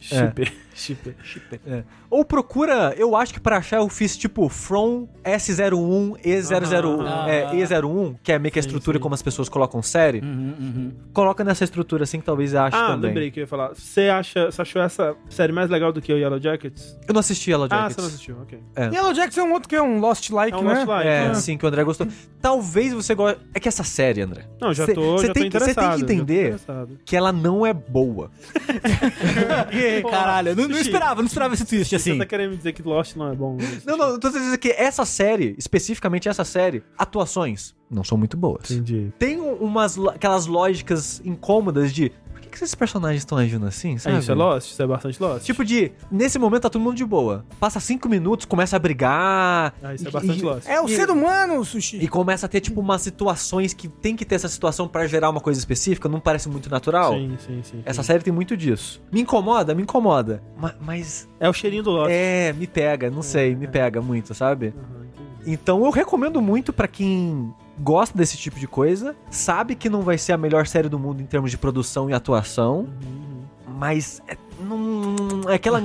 S1: Shipper. Shipper.
S2: É. Ou procura, eu acho que pra achar eu fiz tipo From S01 E001,
S1: Ah.
S2: é, E01, que é meio que a
S1: Sim,
S2: estrutura
S1: sim.
S2: como as pessoas colocam série.
S4: Uhum, uhum.
S2: Coloca nessa estrutura assim que talvez ache
S1: Ah,
S2: também.
S1: lembrei que eu ia falar. Você acha, você achou essa série mais legal do que o Yellow Jackets?
S2: Eu não assisti Yellow
S1: Ah,
S2: Jackets.
S1: você não assistiu, ok.
S3: Yellow Jackson é um outro que é um Lost Like,
S1: É um
S3: né?
S1: Lost Like.
S2: É,
S1: Ah.
S2: sim, que o André gostou. Talvez você goste. É que essa série, André.
S1: Não, já
S2: Cê-
S1: tô,
S2: cê
S1: já
S2: tem
S1: tô
S2: que- cê tem que
S1: interessado.
S2: entender.
S1: interessado.
S2: Que ela não é boa.
S4: Caralho, eu não, não esperava, não esperava esse twist assim.
S1: Você tá querendo me dizer que Lost não é bom?
S2: Não, não, eu tô dizendo que essa série, especificamente essa série, atuações não são muito boas.
S1: Entendi.
S2: Tem um- umas aquelas lógicas incômodas de que, que esses personagens estão agindo assim,
S1: É,
S2: sabe?
S1: isso é Lost? Isso é bastante Lost?
S2: Tipo de, nesse momento tá todo mundo de boa. Passa cinco minutos, começa a brigar.
S1: Ah, isso é
S2: e-
S1: bastante
S2: e-
S1: Lost.
S3: É o
S2: E-
S3: ser humano, Sushi.
S2: E começa a ter, tipo, umas situações que tem que ter essa situação pra gerar uma coisa específica, não parece muito natural.
S1: Sim, sim, sim.
S2: Essa
S1: sim.
S2: série tem muito disso. Me incomoda? Me incomoda. Ma- mas,
S1: É o cheirinho do Lost.
S2: é, me pega, não sei, me pega muito, sabe?
S1: Aham, entendi.
S2: Então eu recomendo muito pra quem gosta desse tipo de coisa, sabe que não vai ser a melhor série do mundo em termos de produção e atuação,
S1: Uhum.
S2: mas é, não- é aquela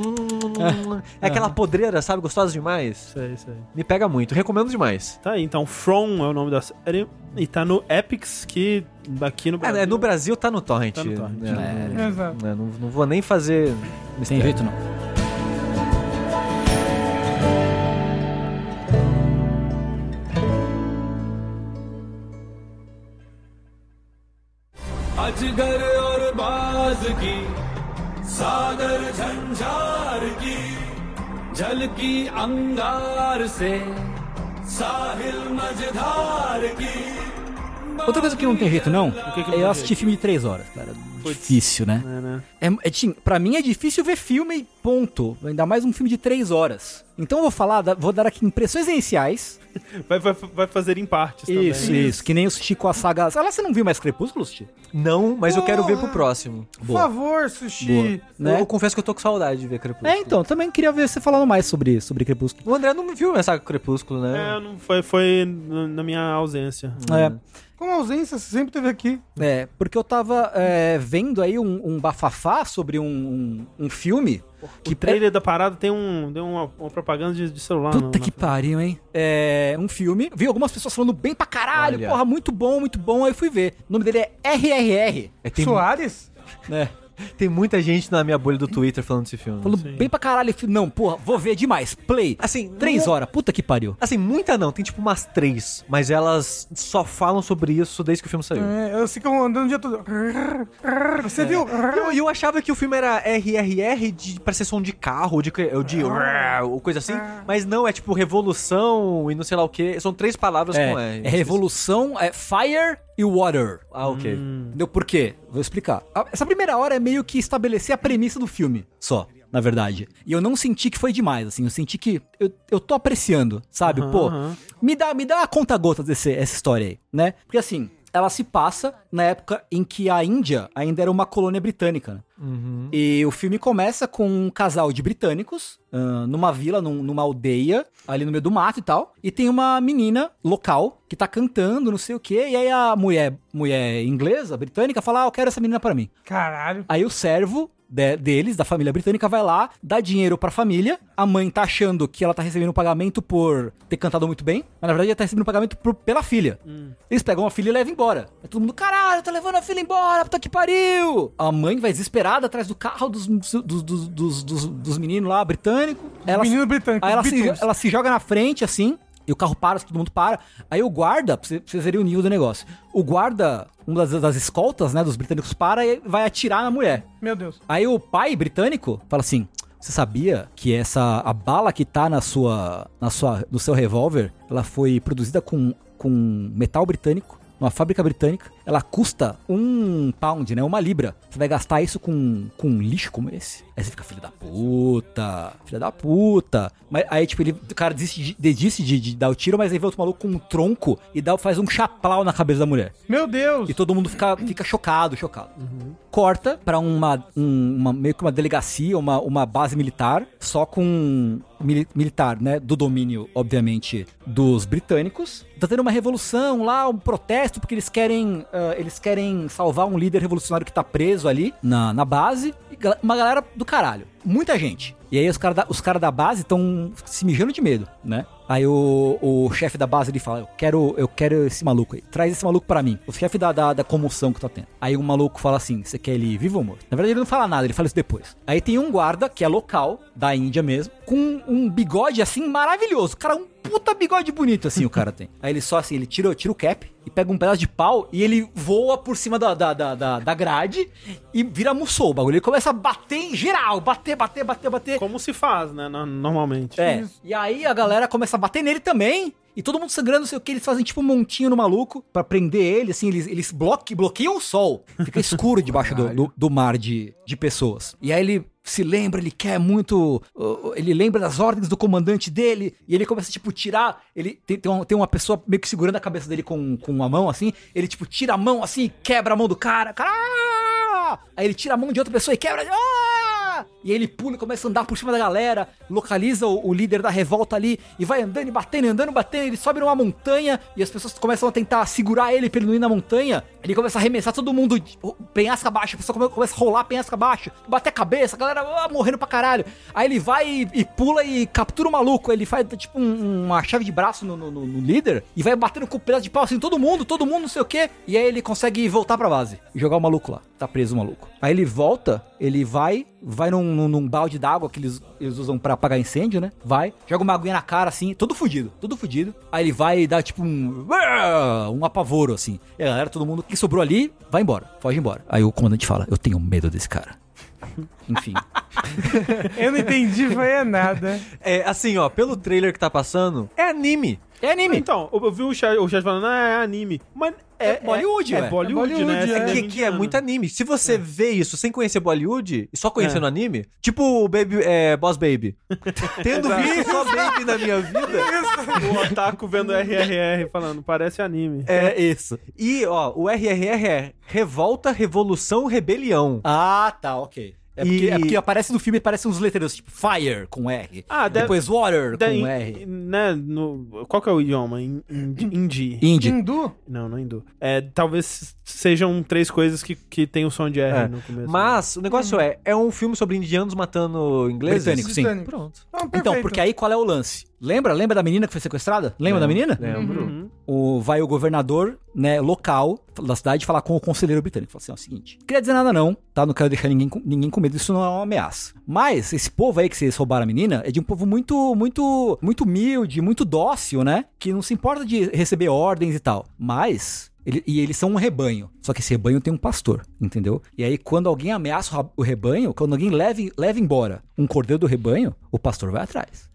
S2: é aquela podreira, sabe, gostosa demais.
S1: Sei, sei.
S2: Me pega muito, recomendo demais.
S1: Tá aí, então From é o nome da série. E tá no Epics, que aqui no
S2: É,
S1: Brasil...
S2: né, no Brasil tá no torrent.
S1: Tá no torrent,
S2: né?
S3: É, exato.
S2: Né, não, não vou nem fazer
S4: Sem
S2: mistério.
S4: jeito não.
S5: अजगर और बाज की सागर झंझार की जल की अंगार से साहिल मझधार की
S4: Outra coisa que não tem jeito, não,
S1: que que não
S4: é eu
S1: tem
S4: assistir filme de três horas, cara. Difícil, né?
S1: É, né?
S4: É, é, pra mim é difícil ver filme, ponto. Ainda mais um filme de três horas. Então eu vou falar, vou dar aqui impressões iniciais.
S1: Vai, vai, vai fazer em partes
S4: Isso,
S1: também.
S4: isso. Que nem o Sushi com a saga. Olha, você não viu mais Crepúsculo, Sushi?
S2: Não, mas eu quero ver
S3: Porra.
S2: pro próximo.
S3: Por favor, Sushi.
S4: Boa. Né?
S2: Eu confesso que eu tô com saudade de ver Crepúsculo.
S4: É, então, também queria ver você falando mais sobre, sobre Crepúsculo.
S2: O André não viu essa Crepúsculo, né?
S1: É, não foi, foi na minha ausência.
S4: É.
S3: Com ausência, você sempre teve aqui.
S4: É, porque eu tava é, vendo aí um, um bafafá sobre um, um, um filme
S1: Que trailer da parada tem um, tem uma, uma propaganda de, de celular.
S4: Puta
S1: no-
S4: que
S1: na-
S4: pariu, hein? É um filme. Vi algumas pessoas falando bem pra caralho,
S2: Olha.
S4: porra, muito bom, muito bom. Aí fui ver. O nome dele é RRR.
S2: É, tem,
S3: Soares?
S4: Né?
S2: Tem muita gente na minha bolha do Twitter falando desse filme.
S4: Falando
S1: Sim.
S4: bem pra caralho. Não, porra, vou ver demais. Play.
S2: Assim,
S4: Três
S2: não-
S4: horas. Puta que pariu.
S2: Assim, muita não, tem tipo umas três, mas elas só falam sobre isso desde que o filme saiu.
S3: É, eu fico andando o dia todo. Você viu?
S2: E eu, eu achava que o filme era RRR de, pra ser som de carro, ou de, ou de ou coisa assim, mas não, é tipo revolução e não sei lá o que. São três palavras com
S4: É,
S2: R.
S4: é revolução, é fire e water.
S2: Ah, ok.
S4: Entendeu por quê? Vou explicar. Essa primeira hora é meio que estabelecer a premissa do filme, só, na verdade. E eu não senti que foi demais, assim. Eu senti que eu, eu tô apreciando, sabe? Pô, me dá, me dá a conta gota dessa história aí, né? Porque assim, ela se passa na época em que a Índia ainda era uma colônia britânica, né?
S2: Uhum.
S4: E o filme começa com um casal de britânicos ah, numa vila, num- numa aldeia, ali no meio do mato e tal. E tem uma menina local que tá cantando, não sei o quê. E aí a mulher, mulher inglesa, britânica, fala: Ah, eu quero essa menina pra mim.
S3: Caralho.
S4: Aí o servo de- deles, da família britânica, vai lá, dá dinheiro pra família. A mãe tá achando que ela tá recebendo um pagamento por ter cantado muito bem, mas na verdade ela tá recebendo um pagamento por- pela filha. Eles pegam a filha e levam embora. É todo mundo, caralho, tá levando a filha embora, puta que pariu! A mãe vai desesperada atrás do carro dos, dos, dos, dos, dos- meninos lá, britânico. Ela,
S3: Menino britânico.
S4: Aí ela se, ela se joga na frente, assim, e o carro para, todo mundo para. Aí o guarda, pra você- pra vocês verem o nível do negócio, o guarda, uma das, das escoltas, né, dos britânicos, para e vai atirar na mulher.
S3: Meu Deus.
S4: Aí o pai britânico fala assim: Você sabia que essa a bala que tá na sua, na sua, no seu revólver, ela foi produzida com, com metal britânico, numa fábrica britânica. Ela custa um pound, né? Uma libra. Você vai gastar isso com, com um lixo como esse? Aí você fica, filho da puta, filho da puta. Mas aí, tipo, ele, o cara desiste de, desiste de, de dar o tiro, mas aí vê outro maluco com um tronco e dá, faz um chaplau na cabeça da mulher.
S3: Meu Deus.
S4: E todo mundo fica, fica chocado, chocado. Corta pra uma, um- uma- meio que uma delegacia, uma, uma base militar, só com mili- militar, né? Do domínio, obviamente, dos britânicos. Tá tendo uma revolução lá, um protesto, porque eles querem. ah, eles querem salvar um líder revolucionário que tá preso ali na, na base. Uma galera do caralho. Muita gente. E aí os caras da, os cara da base estão se mijando de medo, né? Aí o, o chefe da base ele fala: Eu quero, eu quero esse maluco aí. Traz esse maluco pra mim. O chefe da, da, da comoção que tá tendo. Aí o maluco fala assim: Você quer ele vivo ou morto? Na verdade, ele não fala nada, ele fala isso depois. Aí tem um guarda, que é local, da Índia mesmo, com um bigode assim maravilhoso. Cara, um puta bigode bonito assim o cara tem. Aí ele só assim, ele tira, tira o cap e pega um pedaço de pau e ele voa por cima da, da, da, da, grade e vira mussou o bagulho. Ele começa a bater em geral, bater, bater, bater, bater.
S1: Como se faz, né? no- Normalmente.
S4: É. E aí a galera começa a bater nele também. E todo mundo sangrando, não sei o que, eles fazem tipo um montinho no maluco pra prender ele, assim, eles, eles bloque, bloqueiam o sol. Fica escuro debaixo do, do, do mar de, de pessoas. E aí ele se lembra, ele quer muito. Ele lembra das ordens do comandante dele. E ele começa, tipo, tirar. Ele tem, tem, uma, tem uma pessoa meio que segurando a cabeça dele com, com uma mão, assim. Ele, tipo, tira a mão assim, quebra a mão do cara. Cara. Aí ele tira a mão de outra pessoa e quebra. Ah! E ele pula e começa a andar por cima da galera, localiza o, o líder da revolta ali e vai andando e batendo, andando, batendo. Ele sobe numa montanha e as pessoas começam a tentar segurar ele pra ele não ir na montanha. Ele começa a arremessar todo mundo de- penhasca abaixo, a pessoa come- começa a rolar penhasca abaixo, bater a cabeça, a galera ah, morrendo pra caralho. Aí ele vai e, e pula e captura o maluco. Ele faz tipo um- uma chave de braço no, no- no- líder e vai batendo com o pedaço de pau assim, todo mundo, todo mundo, não sei o que. E aí ele consegue voltar pra base e jogar o maluco lá. Tá preso o maluco. Aí ele volta, ele vai, vai num, num- num balde d'água que eles, eles usam pra apagar incêndio, né? Vai, joga uma aguinha na cara assim, todo fudido, todo fudido. Aí ele vai e dá tipo um. um apavoro assim. E a galera, todo mundo que sobrou ali, vai embora, foge embora. Aí o comandante fala: Eu tenho medo desse cara. Enfim.
S3: Eu não entendi, foi é nada.
S2: É, assim, ó, pelo trailer que tá passando, é anime.
S4: É anime.
S1: Então, eu eu vi o chat, o chat falando, ah, é anime. Mas é,
S4: É Bollywood,
S1: é, é Bollywood,
S3: É Bollywood,
S1: né?
S3: é.
S2: É que, que é muito anime. Se você vê isso sem conhecer Bollywood e só conhecendo anime, tipo o Baby, é, Boss Baby. Tendo visto só Baby na minha vida,
S1: O otaku vendo RRR falando, parece anime.
S2: é isso. E, ó, o RRR é Revolta, Revolução, Rebelião.
S4: Ah, tá, ok. É porque,
S2: E-
S4: é porque aparece no filme, aparecem uns letreiros, tipo Fire com R.
S1: Ah, deve-
S4: Depois Water
S1: Da-
S4: com
S1: in-
S4: R.
S1: né, no, qual que é o idioma? In, in.
S3: Hindu?
S1: Não, não hindu. É, talvez sejam três coisas que, que tem o som de R
S2: É.
S1: no começo.
S2: Mas o negócio é, é um filme sobre indianos matando ingleses?
S4: Britânico, sim.
S3: Britânico.
S2: Pronto.
S3: Não,
S4: Então, porque aí qual é o lance? Lembra? Lembra da menina que foi sequestrada? Lembra da menina?
S2: Lembro.
S1: Uhum.
S4: O, vai o governador, né, local da cidade falar com o conselheiro britânico. Fala assim, ó, é o seguinte, não queria dizer nada não, tá? Não quero deixar ninguém com, ninguém com medo, isso não é uma ameaça. Mas esse povo aí que vocês roubaram a menina é de um povo muito, muito, muito humilde, muito dócil, né? Que não se importa de receber ordens e tal. Mas... ele- e eles são um rebanho. Só que esse rebanho tem um pastor, entendeu? E aí, quando alguém ameaça o rebanho, quando alguém leva, leva embora um cordeiro do rebanho, o pastor vai atrás.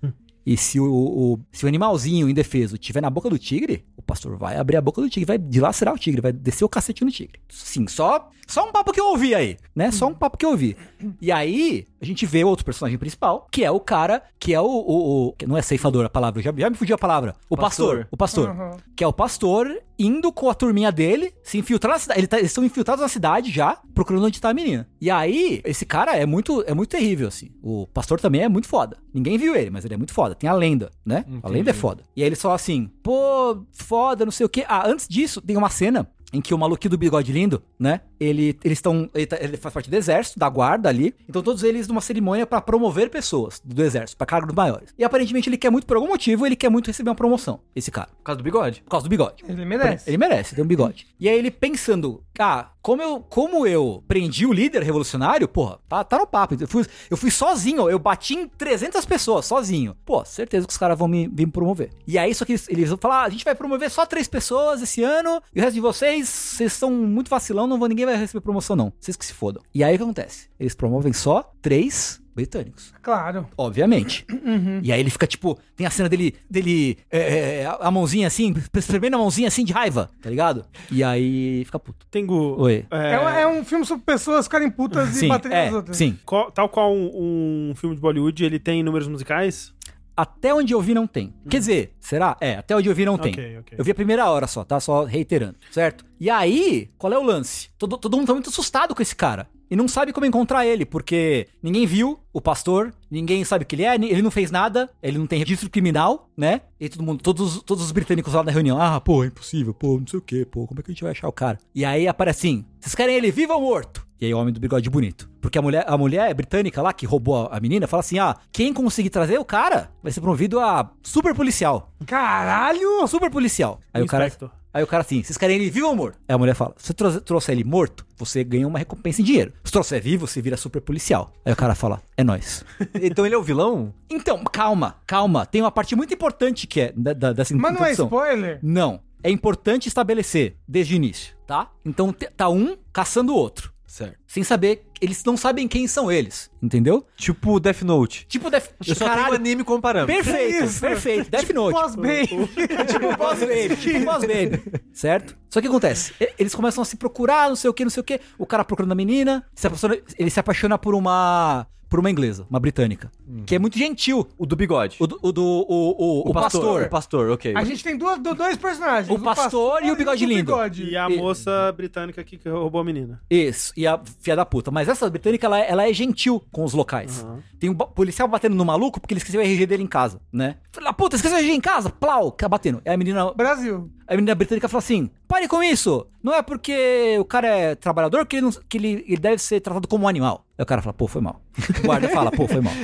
S4: E se o, o- se o animalzinho indefeso estiver na boca do tigre, o pastor vai abrir a boca do tigre, vai dilacerar o tigre, vai descer o cacete no tigre. Sim, só, só um papo que eu ouvi aí, né? Só um papo que eu ouvi. E aí, a gente vê o outro personagem principal, que é o cara, que é o. o- o- que não é ceifador a palavra, já, já me fugiu a palavra. O pastor.
S2: Pastor.
S4: O pastor.
S3: Uhum.
S4: Que é o pastor indo com a turminha dele, se infiltrar na cidade. Ele tá- eles estão infiltrados na cidade já, procurando onde tá a menina. E aí, esse cara é muito, é muito terrível, assim. O pastor também é muito foda. Ninguém viu ele, mas ele é muito foda. Tem a lenda, né? A
S2: Entendi.
S4: lenda é foda. E aí eles falam assim, pô, foda, não sei o quê. Ah, antes disso, tem uma cena em que o maluquinho do bigode lindo, né? Ele, eles estão. Ele, tá- ele faz parte do exército, da guarda ali. Então todos eles numa cerimônia pra promover pessoas do exército, pra cargos maiores. E aparentemente ele quer muito, por algum motivo, ele quer muito receber uma promoção, esse cara.
S2: Por causa do bigode.
S4: Por causa do bigode.
S3: Ele merece.
S4: Ele merece, tem um bigode. E aí ele pensando, ah, como eu, como eu prendi o líder revolucionário, porra, tá, tá no papo. Eu fui, eu fui sozinho, eu bati em 300 pessoas, sozinho. Pô, certeza que os caras vão me, me promover. E aí, só que eles, vão falar, ah, a gente vai promover só três pessoas esse ano, e o resto de vocês, vocês são muito vacilão, não vão, ninguém vai receber promoção não. Vocês que se fodam. E aí o que acontece? Eles promovem só três britânicos.
S3: Claro.
S4: Obviamente. E aí ele fica tipo. Tem a cena dele. dele é, é, a mãozinha assim, espremendo a mãozinha assim de raiva, tá ligado? E aí fica puto.
S1: Tengo.
S4: Oi.
S1: É,
S3: É, um- é um filme sobre pessoas ficarem putas e
S4: Sim,
S3: baterem
S4: é,
S3: nas outras.
S4: sim.
S1: qual- tal qual um, um filme de Bollywood, ele tem números musicais?
S4: Até onde eu vi não tem. Quer dizer, será? É, até onde eu vi não tem.
S1: Ok, ok.
S4: Eu vi a primeira hora só, tá? Só reiterando, certo? E aí, qual é o lance? Todo, todo mundo tá muito assustado com esse cara. E não sabe como encontrar ele, porque ninguém viu o pastor, ninguém sabe o que ele é, ele não fez nada, ele não tem registro criminal, né? E todo mundo, todos, todos os britânicos lá na reunião, ah, pô, é impossível, pô, não sei o que, pô, como é que a gente vai achar o cara? E aí aparece assim, vocês querem ele vivo ou morto? E aí o homem do bigode bonito. Porque a mulher, a mulher britânica lá, que roubou a, a menina, fala assim, ah, quem conseguir trazer o cara vai ser promovido a super policial.
S3: Caralho!
S4: Super policial. Aí o cara... Aí o cara assim, vocês querem ele vivo ou morto? Aí a mulher fala, se eu trouxer, ele morto, você ganha uma recompensa em dinheiro. Se trouxer vivo, você vira super policial. Aí o cara fala, é nóis.
S2: Então ele é o vilão?
S4: Então, calma, calma. Tem uma parte muito importante que é da, da, dessa
S3: Mas não é
S4: introdução.
S3: spoiler?
S4: Não. É importante estabelecer desde o início, tá? Então tá um caçando o outro.
S2: Certo.
S4: Sem saber, eles não sabem quem são eles, entendeu?
S2: Tipo Death Note.
S4: Tipo, Def...
S2: Eu só tenho anime comparando.
S4: Perfeito,
S3: Isso.
S4: perfeito. Death Note.
S3: Pós-bem.
S4: tipo Boss Baby, tipo Boss Baby. Certo? Só que o que acontece? Eles começam a se procurar, não sei o que, não sei o que. O cara procurando a menina, se apaixona- ele se apaixona por uma. Por uma inglesa, uma britânica. Que é muito gentil.
S2: O do bigode.
S4: O, do- o do. O, o, o pastor.
S2: O pastor, ok.
S3: A gente tem duas, do- dois personagens.
S4: O pastor e o bigode lindo.
S3: bigode.
S1: E a
S4: E-
S1: moça britânica aqui que roubou a menina.
S4: Isso, e a filha da puta. Mas essa britânica, ela, é- ela é gentil com os locais. Tem um policial batendo no maluco porque ele esqueceu o RG dele em casa, né? Filha da puta, esqueceu o RG em casa? Plau, fica batendo. Aí a menina,
S3: Brasil.
S4: A menina britânica fala assim: pare com isso! Não é porque o cara é trabalhador que ele, não- que ele, ele deve ser tratado como um animal. Aí o cara fala, pô, foi mal. O guarda fala, pô, foi mal.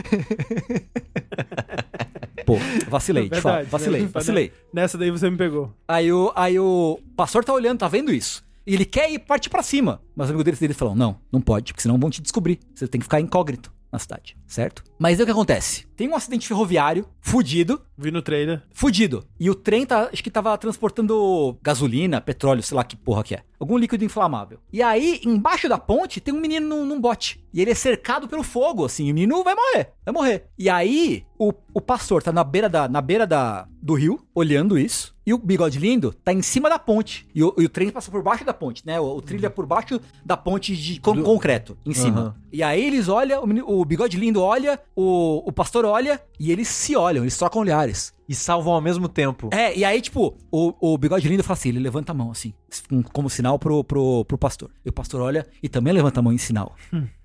S4: Pô, vacilei, te falo,
S1: Verdade,
S4: vacilei,
S1: né?
S4: vacilei.
S1: Nessa daí você me pegou.
S4: Aí o, aí o pastor tá olhando, tá vendo isso. E ele quer ir partir pra cima. Mas os amigos deles, deles falam: não, não pode, porque senão vão te descobrir. Você tem que ficar incógnito na cidade, certo? Mas aí o que acontece? Tem um acidente ferroviário, fudido,
S1: Vi no trailer.
S4: fudido. E o trem tá, acho que tava transportando gasolina, petróleo, sei lá que porra que é. Algum líquido inflamável. E aí, embaixo da ponte, tem um menino num, num bote. E ele é cercado pelo fogo, assim. E o menino vai morrer, vai morrer. E aí, o, o pastor tá na beira, da, na beira da, do rio, olhando isso. E o bigode lindo tá em cima da ponte. E o, e o trem passa por baixo da ponte, né? O, o trilho é por baixo da ponte de con- concreto, em cima.
S2: Aham.
S4: E aí eles olham, o, o bigode lindo olha, o, o pastor olha, e eles se olham, eles trocam olhares.
S2: E salvam ao mesmo tempo.
S4: É, e aí, tipo, o, o bigode lindo fala assim, ele levanta a mão, assim, com- como sinal pro, pro, pro pastor. E o pastor olha e também levanta a mão em sinal,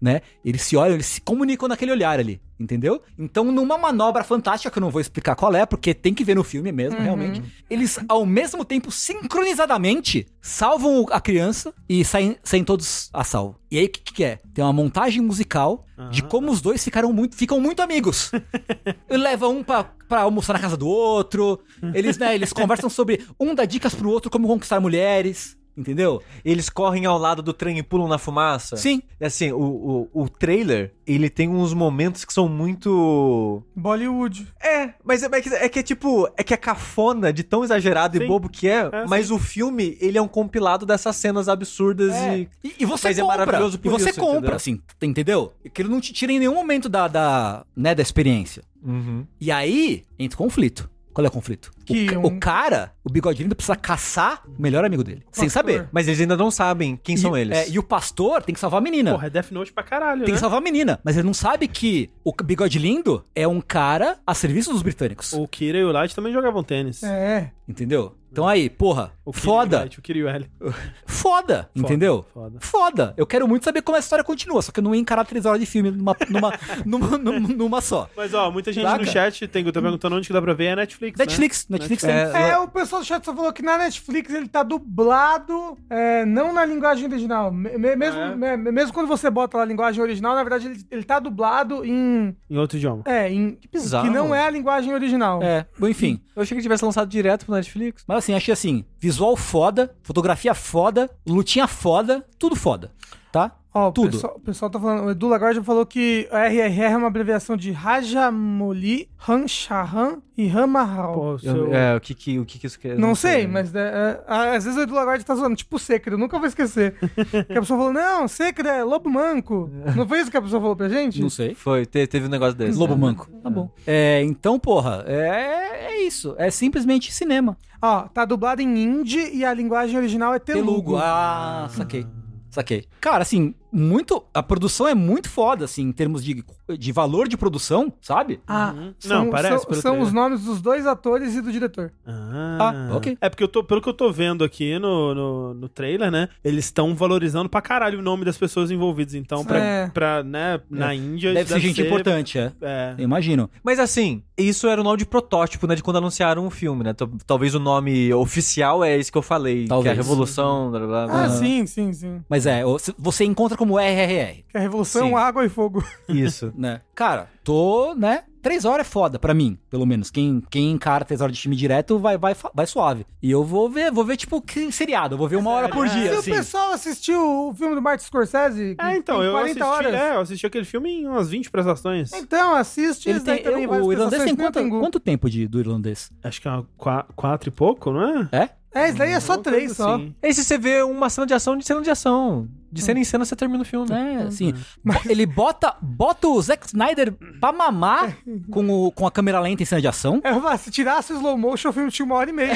S4: né? Eles se olham, eles se comunicam naquele olhar ali, entendeu? Então, numa manobra fantástica, que eu não vou explicar qual é, porque tem que ver no filme mesmo, realmente, eles, ao mesmo tempo, sincronizadamente, salvam a criança e saem, saem todos a salvo. E aí, o que, que é? Tem uma montagem musical de como os dois ficaram muito, ficam muito amigos. Leva um pra, pra almoçar na casa do outro. Eles, né, eles conversam sobre um dá dicas pro outro como conquistar mulheres. Entendeu?
S2: Eles correm ao lado do trem e pulam na fumaça.
S4: Sim.
S2: E assim, o, o, o trailer, ele tem uns momentos que são muito.
S3: Bollywood.
S2: É, mas é, é que, é que é tipo. É que é cafona de tão exagerado
S1: Sim.
S2: e bobo que é.
S1: É,
S2: mas o filme, ele é um compilado dessas cenas absurdas e.
S4: E, e você
S2: Mas é
S4: compra.
S2: maravilhoso
S4: e
S2: por
S4: você
S2: isso,
S4: compra,
S2: entendeu?
S4: assim, entendeu? Que ele não te tira em nenhum momento da, da, né, da experiência.
S2: Uhum.
S4: E aí, entra o conflito. Qual é o conflito? O
S3: Que
S4: ca-
S3: um-
S4: o, cara, o bigode lindo, precisa caçar o melhor amigo dele. Sem
S3: Pastor.
S4: saber.
S2: Mas eles ainda não sabem quem são
S4: e,
S2: eles.
S4: é, e o pastor tem que salvar a menina.
S1: Porra, é Death Note pra caralho,
S4: Tem
S1: né?
S4: que salvar a menina. Mas ele não sabe que o bigode lindo é um cara a serviço dos britânicos.
S1: O Kira e o Light também jogavam tênis.
S3: É.
S4: Entendeu? Então aí, porra,
S1: O Kira e o
S4: foda.
S1: Light, o Kira e o L.
S4: Foda, entendeu?
S1: foda.
S4: Foda. Eu quero muito saber como a história continua, só que eu não ia encarar três horas de filme numa, numa, numa, numa, numa só.
S1: Mas ó, muita gente
S4: Saca?
S1: no chat tem, tá perguntando onde que dá pra ver, é Netflix, né?
S4: Netflix, Netflix tem.
S2: É,
S3: É, o pessoal do chat só falou que na Netflix ele tá dublado, é, não na linguagem original. Me- me- mesmo,
S1: É.
S3: me- mesmo quando você bota lá a linguagem original, na verdade ele, ele tá dublado em.
S1: Em outro idioma.
S3: É, em. Que
S2: bizarro.
S3: Que não é a linguagem original.
S4: É, bom, enfim.
S2: Eu achei que tivesse lançado direto pro Netflix.
S4: Mas assim, achei assim, visual foda, fotografia foda, lutinha foda, tudo foda, tá?
S3: Ó, o pessoal, o pessoal tá falando. O Edu Lagarde falou que a RRR é uma abreviação de Rajamoli, Ranchahan e Ramahal.
S1: Pô, seu...
S2: é, o que que, o que que isso quer
S3: Não sei, mas é, é, às vezes o Edu Lagarde tá zoando, tipo Secre, eu nunca vou esquecer. que a pessoa falou, não, Secre é lobo manco. Não foi isso que a pessoa falou pra gente?
S4: Não sei.
S2: Foi, te- teve um negócio desse.
S4: Lobo
S2: né?
S4: Manco. Tá bom. É, então, porra, é, é isso. É simplesmente cinema.
S3: Ó, tá dublado em hindi e a linguagem original é telugo.
S4: Telugu. Ah, saquei. Saquei. Cara, assim, muito. A produção é muito foda, assim, em termos de, de valor de produção, sabe?
S3: Ah,
S1: Uhum.
S3: são,
S1: Não, parece
S3: são,
S1: pelo
S3: são os nomes dos dois atores e do diretor.
S1: Ah,
S4: Ah, ok.
S1: É porque eu tô, pelo que eu tô vendo aqui no, no, no trailer, né? Eles estão valorizando pra caralho o nome das pessoas envolvidas. Então, pra,
S3: É.
S1: pra né, na Índia.
S4: Deve
S1: isso
S4: ser gente importante, é.
S1: É.
S4: Eu imagino.
S2: Mas assim, isso era o nome de protótipo, né? De quando anunciaram o filme, né? Tal- Talvez o nome oficial é esse que eu falei.
S4: Talvez.
S2: Que é a Revolução, blá, blá, blá.
S3: Ah, sim, sim, sim.
S4: Mas é, você encontra como RRR,
S3: Que é a Revolução,
S2: Sim.
S3: Água e Fogo.
S2: Isso.
S4: né? Cara, tô, né? Três horas é foda pra mim, pelo menos. Quem, quem encara três horas de time direto vai, vai, vai suave. E eu vou ver, vou ver tipo que seriado. Eu vou ver uma hora por dia,
S3: Se
S4: assim.
S3: o pessoal assistiu o filme do Martin Scorsese, que
S1: É, então,
S3: tem
S1: eu
S3: 40
S1: assisti,
S3: horas.
S1: é, eu assisti aquele filme em umas 20 prestações.
S3: Então, assiste.
S4: Ele
S3: esse daí
S4: tem,
S3: também
S4: o irlandês tem
S3: prestações
S4: quanto, quanto tempo de, do irlandês?
S1: Acho que é uma qua- quatro e pouco, não é?
S4: É?
S3: É, esse daí é só três só.
S1: assim.
S2: E se você vê uma cena de ação de cena de ação. De cena em cena você termina o filme.
S4: É, assim. bo- Ele bota, bota o Zack Snyder pra mamar com, o, com a câmera lenta em cena de ação,
S3: É, se tirasse o slow motion, o filme tinha uma hora e meia.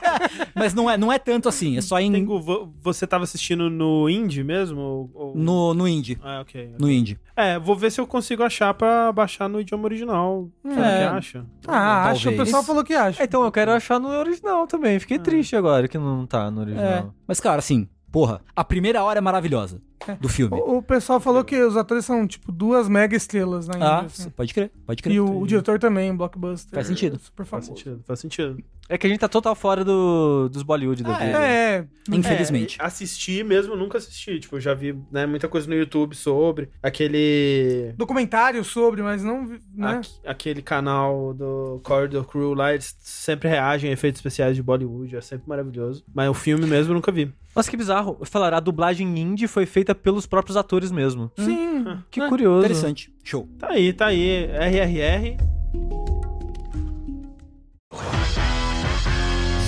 S4: mas não é, não é tanto assim. É só em,
S1: Tengu, você tava assistindo no Indie mesmo? Ou,
S4: no, no indie.
S1: Ah, ok.
S4: No indie.
S1: É, vou ver se eu consigo achar pra baixar no idioma original. Sabe o
S4: É.
S1: que acha?
S3: ah, acho. O
S4: Talvez.
S3: pessoal falou que acha.
S2: Então eu quero achar no original também. Fiquei triste agora que não tá no
S4: É.
S2: original.
S4: Mas, cara, assim, porra, a primeira hora é maravilhosa do filme.
S3: O, o pessoal falou que os atores são, tipo, duas mega estrelas na Índia.
S4: Ah,
S3: assim.
S4: pode crer, pode crer.
S3: E o, o diretor também, Blockbuster.
S4: Faz sentido.
S3: Super
S1: Faz
S3: famoso.
S1: sentido, faz sentido.
S2: É que a gente tá total fora do, dos Bollywood da
S4: Ah,
S2: vida.
S3: É,
S4: Infelizmente.
S1: É, assistir mesmo, nunca assisti. Tipo, eu já vi né, muita coisa no YouTube sobre. Aquele.
S3: documentário sobre, mas não, vi- né?
S1: aque- aquele canal do Corridor Crew lá, eles sempre reagem a efeitos especiais de Bollywood, é sempre maravilhoso. Mas o filme mesmo eu nunca vi.
S2: Nossa, que bizarro. Falar, a dublagem indie foi feita pelos próprios atores mesmo.
S3: Sim.
S2: Que
S3: É,
S2: curioso.
S4: Interessante. Show.
S1: Tá aí, tá aí. RRR.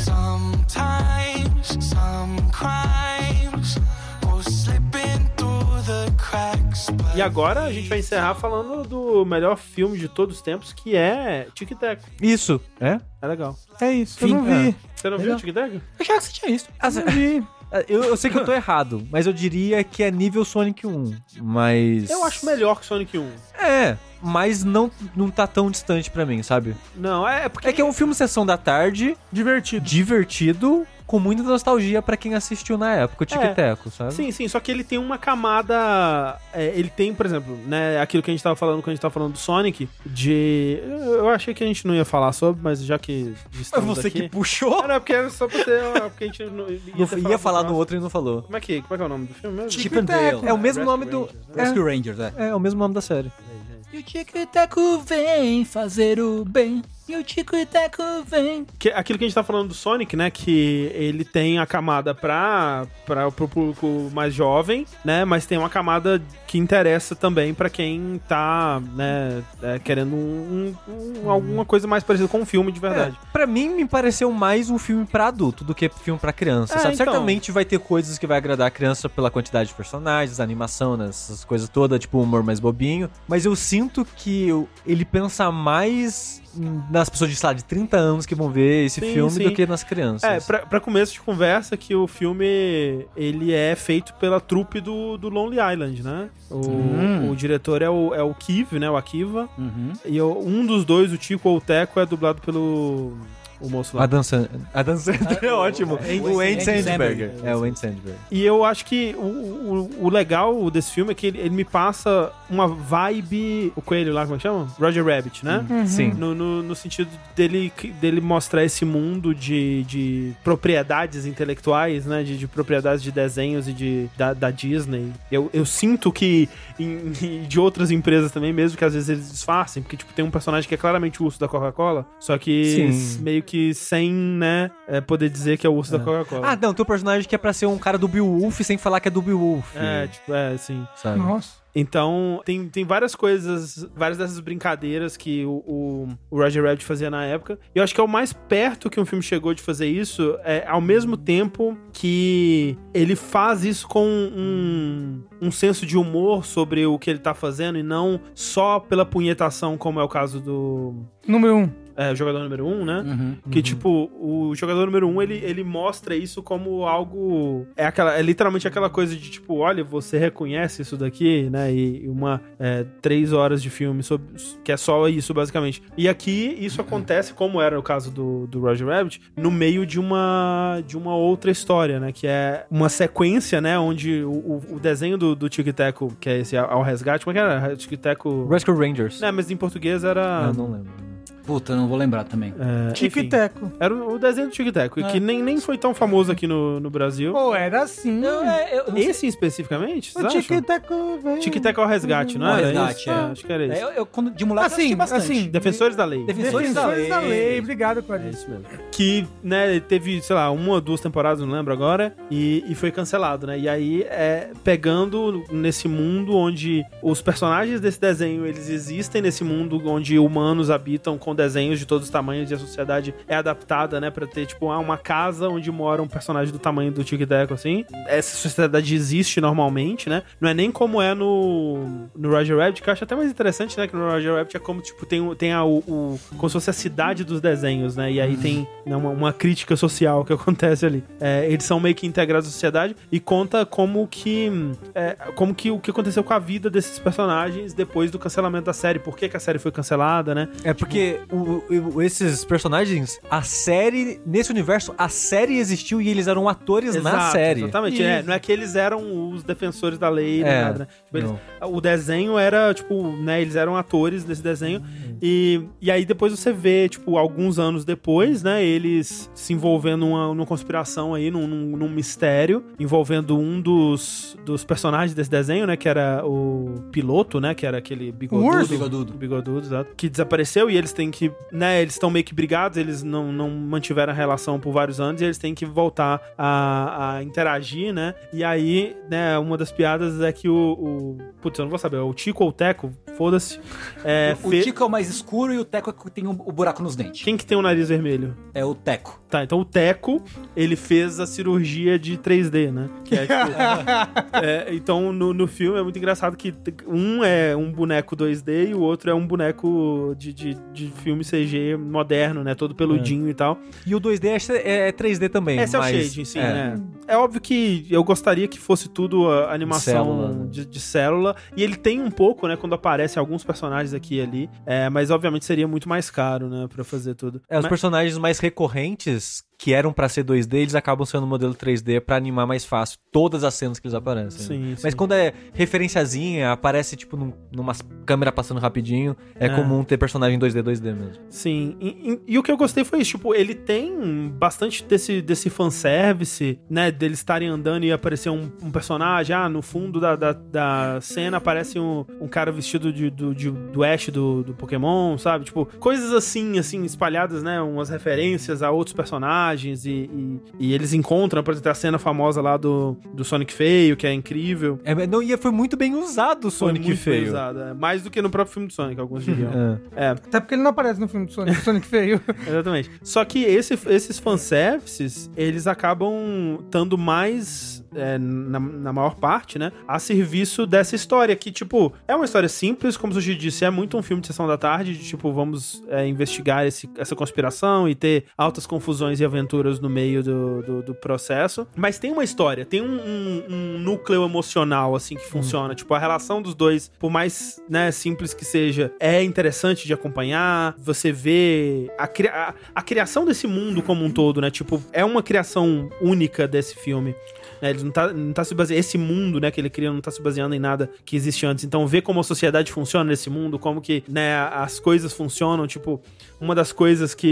S6: Sometimes some crimes go slipping through the cracks. but
S1: E agora a gente vai encerrar falando do melhor filme de todos os tempos, que é Tic Tac.
S2: Isso. É?
S1: É legal.
S3: É isso,
S4: Fim.
S3: eu não vi.
S1: Você não viu
S4: Legal.
S1: Tic Tac?
S4: Eu achava que você tinha isso.
S2: Assim,
S3: Não vi.
S2: Eu, eu sei que eu tô errado, mas eu diria que é nível Sonic 1. Mas.
S1: Eu acho melhor que Sonic 1.
S2: É, mas não, não tá tão distante pra mim, sabe?
S1: Não, é porque.
S2: É que é um filme Sessão da Tarde,
S3: Divertido.
S2: divertido, com muita nostalgia pra quem assistiu na época, o Tic
S1: É.
S2: Teco, sabe?
S1: Sim, sim, só que ele tem uma camada. é, ele tem, por exemplo, né, aquilo que a gente tava falando quando a gente tava falando do Sonic, de. Eu achei que a gente não ia falar sobre, mas já que
S4: Foi você
S1: aqui.
S4: que puxou.
S1: Não, porque era só pra ter. Porque a gente não, ia,
S2: Não- ia falar no outro e não falou.
S1: Como é, que, como é que é o nome do filme mesmo?
S4: Chip and Dale.
S2: É o mesmo
S1: Rescue
S2: nome do.
S1: Né?
S4: Rescue Rangers, é.
S2: É, é o mesmo nome da série.
S4: E o Tico e Teco vem fazer o bem. E o Tico e Teco vem.
S1: Que, aquilo que a gente tá falando do Sonic, né? Que ele tem a camada pra, pra, pro público mais jovem, né? Mas tem uma camada que interessa também pra quem tá, né? é, querendo um, um- um- alguma coisa mais parecida com um filme de verdade.
S2: É, pra mim, me pareceu mais um filme pra adulto do que filme pra criança,
S1: É,
S2: sabe?
S1: então.
S2: Certamente vai ter coisas que vai agradar a criança pela quantidade de personagens, a animação, né, essas coisas todas, tipo, um humor mais bobinho. Mas eu sinto que ele pensa mais nas pessoas de, sei lá, de 30 anos que vão ver esse
S1: Sim,
S2: filme
S1: sim.
S2: do que nas crianças.
S1: É, pra, pra começo de conversa, que o filme ele é feito pela trupe do, do Lonely Island, né? O,
S4: Hum.
S1: o diretor é o, é o Kiv, né? O Akiva.
S4: Uhum.
S1: E o- um dos dois, o Tico ou o Teco, é dublado pelo o moço lá.
S2: A dança, a dança é ótimo.
S4: é,
S2: o Andy.
S4: Samberg.
S2: É, o Andy Sandberg.
S1: E eu acho que o, o, o legal desse filme é que ele, ele me passa uma vibe. O coelho lá, como é que chama? Roger Rabbit, né?
S2: Sim.
S1: No, no, no sentido dele, dele mostrar esse mundo de, de propriedades intelectuais, né? De, de propriedades de desenhos e de, da, da Disney. Eu, eu sinto que em- de outras empresas também, mesmo que às vezes eles disfarcem, porque tipo, tem um personagem que é claramente o urso da Coca-Cola, só que
S2: Sim.
S1: meio que sem, né, é, poder dizer que é o urso da Coca-Cola.
S2: Ah, não, tem um personagem que é pra ser um cara do Beowulf sem falar que é do Beowulf.
S1: É, tipo, é, assim.
S2: sabe?
S3: Nossa.
S1: Então, tem, tem várias coisas, várias dessas brincadeiras que o, o, o Roger Rabbit fazia na época. E eu acho que é o mais perto que um filme chegou de fazer isso, é ao mesmo tempo que ele faz isso com um, um senso de humor sobre o que ele tá fazendo e não só pela punhetação, como é o caso do.
S3: Número um.
S1: É, o jogador número um, né?
S4: Uhum.
S1: Que, tipo, o jogador número um, ele, ele mostra isso como algo... É, aquela, é literalmente aquela coisa de, tipo, olha, você reconhece isso daqui, né? E e uma... é, três horas de filme sobre, que é só isso, basicamente. E aqui, isso acontece, como era o caso do, do Roger Rabbit, no meio de uma, de uma outra história, né? Que é uma sequência, né? Onde o, o- o desenho do, do Tic Teco, que é esse Ao Resgate, como é que era? Tic Teco...
S2: Rescue Rangers.
S1: Né, mas em português era...
S2: Ah, não lembro.
S4: Puta, não vou lembrar também.
S1: é,
S3: Tic
S1: enfim,
S3: Teco.
S1: Era o o desenho do Tic Teco, que nem, nem foi tão famoso aqui no, no Brasil.
S3: Pô, era assim.
S4: Eu, é, eu, não sei-
S1: Esse especificamente,
S3: O
S1: vocês
S3: Tic
S1: acham?
S3: Teco, velho.
S1: Tic Teco ao resgate, não era
S4: resgate,
S1: isso?
S4: é.
S1: acho que era isso.
S4: é, eu, eu, quando, de moleque eu
S3: Assim,
S4: assisti bastante.
S3: assim,
S1: Defensores da lei.
S4: Defensores da
S3: Defensores da
S4: lei.
S3: lei. Obrigado,
S1: É
S3: Clarice.
S1: isso mesmo. Que, né, teve, sei lá, uma ou duas temporadas, não lembro agora, e, e foi cancelado, né? E aí, é, pegando nesse mundo onde os personagens desse desenho, eles existem nesse mundo onde humanos habitam com desenhos de todos os tamanhos e a sociedade é adaptada, né, pra ter, tipo, ah, uma casa onde mora um personagem do tamanho do Tic Teco, assim. Essa sociedade existe normalmente, né? Não é nem como é no, no Roger Rabbit, que eu acho até mais interessante, né, que no Roger Rabbit é como, tipo, tem, o- tem a, o, o- como se fosse a cidade dos desenhos, né? E aí tem né, uma, uma crítica social que acontece ali. É, eles são meio que integrados à sociedade e conta como que é, como que o que aconteceu com a vida desses personagens depois do cancelamento da série, por que, que a série foi cancelada, né?
S2: É porque o- o- esses personagens, a série, nesse universo, a série existiu e eles eram atores na
S1: Exato,
S2: série.
S1: Exatamente. É, não é que eles eram os defensores da lei, nem
S2: É,
S1: nada, né? Tipo, eles- o desenho era, tipo, né, eles eram atores desse desenho. E, e aí depois você vê, tipo, alguns anos depois, né, eles se envolvendo numa, numa conspiração aí, num, num- num mistério, envolvendo um dos, dos personagens desse desenho, né, que era o piloto, né, que era aquele bigodudo.
S3: urso?
S4: Bigodudo.
S1: Bigodudo, exato. Que desapareceu e eles têm que, né, eles estão meio que brigados, eles não, não mantiveram a relação por vários anos e eles têm que voltar a, a interagir, né, e aí, né, uma das piadas é que o, o putz, eu não vou saber, o Tico ou o Teco, foda-se, é,
S4: O
S1: fe-
S4: Tico é o mais escuro e o Teco é que tem o, buraco nos dentes.
S1: quem que tem o nariz vermelho?
S4: É o Teco.
S1: Tá, então o Teco, ele fez a cirurgia de 3D, né? Que é, tipo, é, então no, no filme é muito engraçado que um é um boneco 2D e o outro é um boneco de, de, de filme CG moderno, né? Todo peludinho e tal.
S2: E o 2D é, é 3D também.
S1: Esse é o
S2: mas-
S1: shading, sim,
S2: é.
S1: né? É óbvio que eu gostaria que fosse tudo animação
S2: Célula, né?
S1: de, de célula. E ele tem um pouco, né? Quando aparecem alguns personagens aqui e ali. É, mas obviamente seria muito mais caro, né? Pra fazer tudo.
S2: É, os
S1: Mas-
S2: personagens mais recorrentes, que eram pra ser 2D, eles acabam sendo modelo 3D pra animar mais fácil todas as cenas que eles aparecem. né?
S1: Sim,
S2: Mas
S1: sim.
S2: quando é referenciazinha, aparece tipo num, numa câmera passando rapidinho, é,
S1: É.
S2: comum ter personagem 2D, 2D mesmo.
S1: Sim, e, e- e o que eu gostei foi isso, tipo, ele tem bastante desse, desse fanservice, né, deles estarem andando e aparecer um, um personagem, ah, no fundo da, da, da cena aparece um, um cara vestido de, do, de- do Ash do, do Pokémon, sabe? Tipo, coisas assim, assim, espalhadas, né, umas referências a outros personagens e, e, e eles encontram, por exemplo, a cena famosa lá do, do Sonic Feio, que é incrível.
S2: É, não, e foi muito bem usado o
S1: Foi
S2: Sonic
S1: muito bem
S2: feio.
S1: usado, é, mais do que no próprio filme do Sonic, alguns diriam.
S2: É.
S1: é,
S3: Até porque ele não aparece no filme do Sonic, Sonic feio.
S1: Exatamente. Só que esse- esses fanservices, eles acabam estando mais, é, na, na maior parte, né, a serviço dessa história, que, tipo, é uma história simples, como o Sushi disse, é muito um filme de sessão da tarde, de, tipo, vamos é, investigar esse- essa conspiração e ter altas confusões e aventuras no meio do, do, do processo. Mas tem uma história, tem um, um- um núcleo emocional, assim, que funciona. Tipo, a relação dos dois, por mais, né, simples que seja, é interessante de acompanhar. Você vê a, a, a criação desse mundo como um todo, né? Tipo, é uma criação única desse filme. né? Ele não tá, não tá se baseando. Esse mundo, né, que ele cria não tá se baseando em nada que existe antes. Então, ver como a sociedade funciona nesse mundo, como que, né, as coisas funcionam. Tipo, uma das coisas que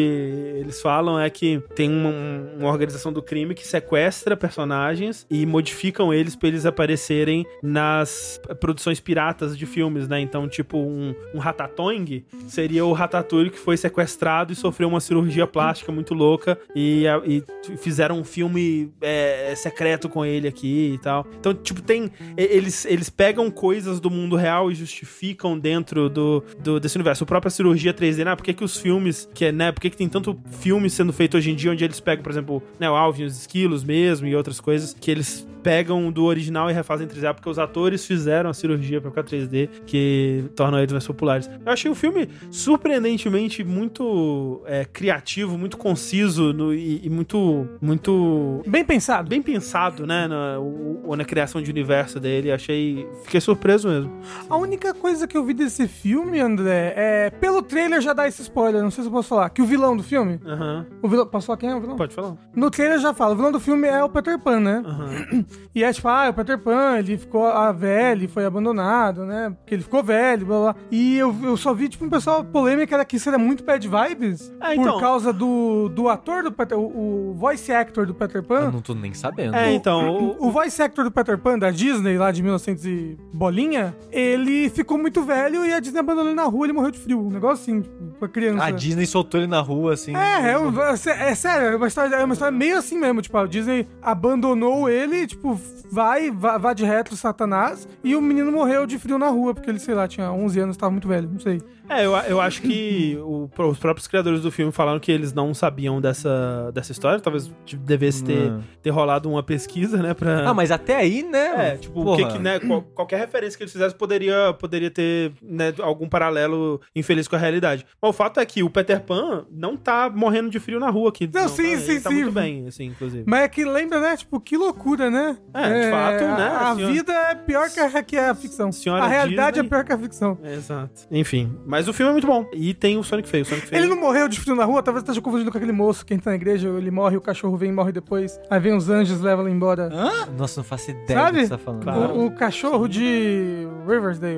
S1: eles falam é que tem uma, uma organização do crime que sequestra personagens e modificam eles pra eles aparecerem nas produções piratas de filmes, né? Então, tipo, um, um Ratatouille seria o Ratatouille que foi sequestrado e sofreu uma cirurgia plástica muito louca e, e fizeram um filme é, secreto com ele aqui e tal. Então, tipo, tem. Eles, eles pegam coisas do mundo real e justificam dentro do, do- desse universo. A própria cirurgia 3D, né? Por que, que os filmes, que é, né? Por que, tem tanto filme sendo feito hoje em dia onde eles pegam, por exemplo, né, o Alvin, os esquilos mesmo e outras coisas, que eles pegam do original e refazem em 3D, porque os atores fizeram a cirurgia pra ficar 3D, que torna eles mais populares. Eu achei o filme surpreendentemente muito é, criativo, muito conciso no- e, e muito, muito
S3: Bem pensado.
S1: bem pensado, né, na, o- na criação de universo dele. Achei, fiquei surpreso mesmo.
S3: A única coisa que eu vi desse filme, André, é. Pelo trailer já dá esse spoiler, não sei se eu posso falar. Que o vilão do filme.
S1: Aham.
S3: O vilão. Posso falar quem é o vilão?
S1: Pode falar.
S3: No trailer já fala, o vilão do filme é o Peter Pan, né?
S1: Aham.
S3: E é tipo, ah, o Peter Pan, ele ficou ah, velho, foi abandonado, né? Porque ele ficou velho, blá blá. E eu, eu só vi, tipo, um pessoal polêmica era que isso era muito bad vibes.
S1: É, então.
S3: Por causa do, do ator do Peter o, o voice actor do Peter
S2: Eu
S3: Pan.
S2: não tô nem sabendo.
S1: É, então, o,
S3: O voice actor do Peter Pan da Disney, lá de 1900 e bolinha, ele ficou muito velho e a Disney abandonou ele na rua, ele morreu de frio. Um negócio assim, tipo, pra criança.
S2: A Disney soltou ele na rua, assim.
S3: É, é, um- é, é sério, é uma, história, é uma história meio assim mesmo. Tipo, a Disney abandonou ele, tipo, vai, vai, vai de retro Satanás, e o menino morreu de frio na rua, porque ele, sei lá, tinha 11 anos, tava muito velho, não sei.
S1: É, eu, eu acho que o- os próprios criadores do filme falaram que eles não sabiam dessa, dessa história. Talvez devesse ter,
S2: Não.
S1: ter rolado uma pesquisa, né? Pra...
S2: Ah, mas até aí, né?
S1: É, tipo, o que que, né, qual- qualquer referência que eles fizessem poderia, poderia ter né, algum paralelo infeliz com a realidade. Mas o fato é que o Peter Pan não tá morrendo de frio na rua aqui.
S3: Não, sim,
S1: tá,
S3: sim,
S1: ele tá
S3: sim.
S1: muito bem, assim, inclusive.
S3: Mas é que lembra, né? Tipo, que loucura, né?
S1: É, de fato, né,
S3: A, a
S1: senhora-
S3: vida é pior que a, que a ficção.
S1: Senhora
S3: a realidade
S1: Disney-
S3: é pior que a ficção.
S1: É, Exato. Enfim, mas o filme é muito bom. E tem o Sonic feio. O Sonic feio.
S3: Ele não morreu de frio na rua, talvez esteja confundindo com aquele moço que entra na igreja, ele morre, o cachorro vem e morre depois. Aí vem os anjos, levam ele embora.
S2: Nossa, não faço ideia
S3: Sabe?
S2: do que você tá falando.
S1: Claro.
S3: O, o cachorro de Riversdale.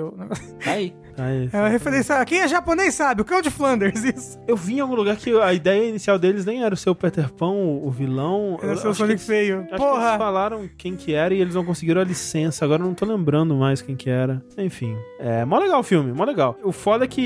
S4: Tá aí.
S1: Ah, isso.
S3: É uma referência. Quem é japonês sabe, o cão de Flanders, isso.
S1: Eu vi em algum lugar que a ideia inicial deles nem era o seu Peter Pan, o, o vilão.
S3: Era
S1: Eu
S3: seu
S1: acho
S3: Sonic
S1: eles-
S3: feio.
S1: Acho que eles
S3: Porra!
S1: falaram quem que era e eles não conseguiram a licença. Agora eu não tô lembrando mais quem que era. Enfim. É, mó legal o filme, mó legal. O foda é que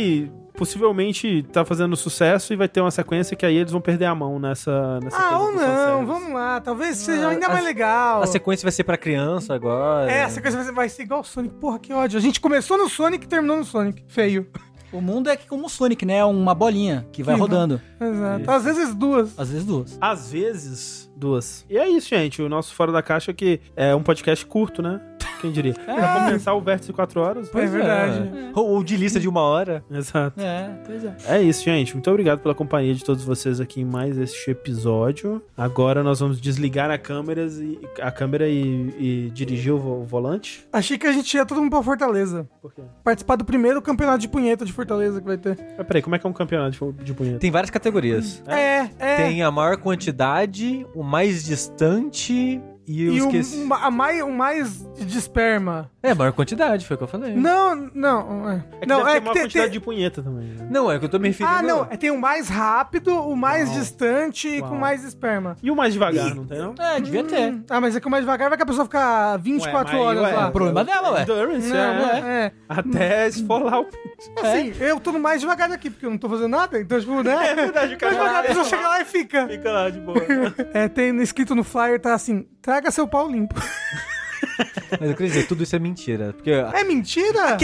S1: possivelmente tá fazendo sucesso e vai ter uma sequência que aí eles vão perder a mão nessa, nessa
S3: Ah, ou não, vamos lá. Talvez seja
S2: Ah,
S3: ainda
S2: a-
S3: mais legal.
S2: A sequência vai ser pra criança agora.
S3: É, a sequência vai ser, vai ser igual o Sonic. Porra, que ódio. A gente começou no Sonic e terminou no Sonic. Feio.
S4: O mundo é que como o Sonic, né? É uma bolinha que vai
S3: Sim.
S4: rodando.
S3: Exato. Às vezes duas.
S4: Às vezes duas.
S1: Às vezes, duas. E é isso, gente. O nosso Fora da Caixa que é um podcast curto, né? Quem diria? Pra compensar o vértice de 4 horas.
S3: é verdade.
S2: Ou, ou de lista de uma hora.
S1: Exato.
S4: É, pois é.
S1: É isso, gente. Muito obrigado pela companhia de todos vocês aqui em mais este episódio. Agora nós vamos desligar a câmera e, a câmera e, e dirigir o volante.
S3: Achei que a gente ia todo mundo pra Fortaleza.
S1: Por quê?
S3: Participar do primeiro campeonato de punheta de Fortaleza que vai ter.
S1: Mas peraí, como é que é um campeonato de, de punheta?
S2: Tem várias categorias.
S3: É, é.
S2: Tem a maior quantidade, o mais distante e eu
S3: E o,
S2: esqueci.
S3: a mais, o mais de esperma.
S2: É, a maior quantidade, foi o que eu falei.
S3: Não, não. É,
S1: É que
S3: não,
S1: deve ter
S3: é
S1: uma
S3: que tem-
S1: quantidade
S3: tem-
S1: de punheta também. né?
S2: Não, é que eu tô me referindo.
S3: Ah, não. é, Tem o mais rápido, o mais
S1: Uau.
S3: distante e com mais esperma.
S1: E o mais devagar, não tem não?
S4: É, devia ter.
S3: Hum, Ah, mas é que o mais devagar vai que a pessoa ficar 24
S1: Ué, mas,
S3: horas
S1: ué,
S3: lá.
S4: o problema dela, ué.
S1: Endurance,
S3: Não,
S1: é.
S3: é. é.
S1: Até esfolar o...
S3: Assim, eu tô no mais devagar daqui, porque eu não tô fazendo nada, então, tipo, né?
S1: É verdade, o cara
S3: Mais devagar, a pessoa chega lá e fica.
S1: Fica lá de boa.
S3: É, tem escrito no flyer, tá assim, traga seu pau limpo.
S2: Mas eu queria dizer, tudo isso é mentira. Porque.
S3: É mentira?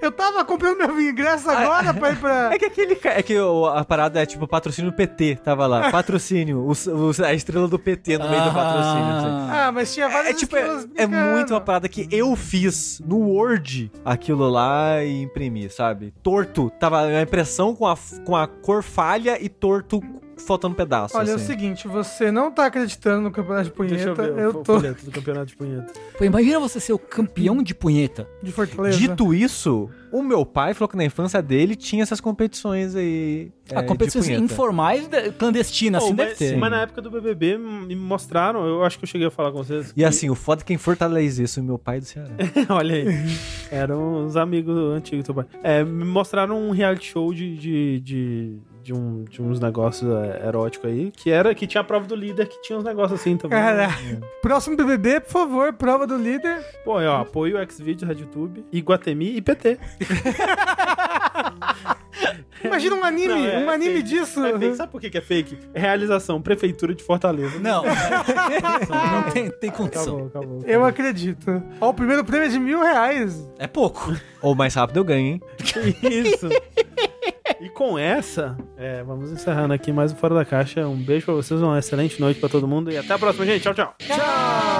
S3: Eu tava comprando meu ingresso agora pra ir pra...
S2: É que aquele É que o- a parada é tipo patrocínio PT, tava lá. Patrocínio, o, o- a estrela do PT no meio do patrocínio. assim.
S3: Ah, mas tinha várias
S2: É tipo, é, é muito uma parada que eu fiz no Word aquilo lá e imprimi, sabe? Torto. Tava a impressão com a, com a cor falha e torto faltando pedaço.
S3: Olha, é o
S2: assim.
S3: seguinte, você não tá acreditando no campeonato de
S1: Deixa eu
S3: punheta,
S1: ver
S3: eu, tô
S1: do campeonato de punheta.
S4: Pô, imagina você ser o campeão de punheta.
S3: de Fortaleza.
S2: Dito isso, o meu pai falou que na infância dele tinha essas competições aí. é,
S4: Ah, competições
S2: de punheta.
S4: informais, de- clandestinas, assim
S1: Oh,
S4: deve
S1: mas,
S4: ter.
S1: mas na época do BBB me mostraram, eu acho que eu cheguei a falar com vocês.
S2: E
S1: que-
S2: assim, o foda é quem fortalece isso, meu pai do Ceará.
S1: Olha aí. Eram uns amigos antigos do pai. É, me mostraram um reality show de, de, de, de, um, de uns negócios é, eróticos aí, que era que tinha a prova do líder, que tinha uns negócios assim também.
S3: Cara, próximo BBB, por favor, prova do líder.
S1: Pô, ó, apoio o Xvideos, RedTube, Iguatemi e PT.
S3: Mas Imagina um anime,
S1: Não, é-
S3: um
S1: é
S3: anime
S1: fake.
S3: disso.
S1: É fake. Sabe por que que é fake? Realização, Prefeitura de Fortaleza.
S4: Não, não tem, tem condição.
S1: Acabou, acabou.
S3: Eu acredito. Ó, o primeiro prêmio é de mil reais.
S4: É pouco.
S2: Ou mais rápido eu ganho, hein?
S1: Isso. E com essa, é, vamos encerrando aqui mais um Fora da Caixa. Um beijo pra vocês, uma excelente noite pra todo mundo e até a próxima, gente. Tchau, tchau.
S3: Tchau!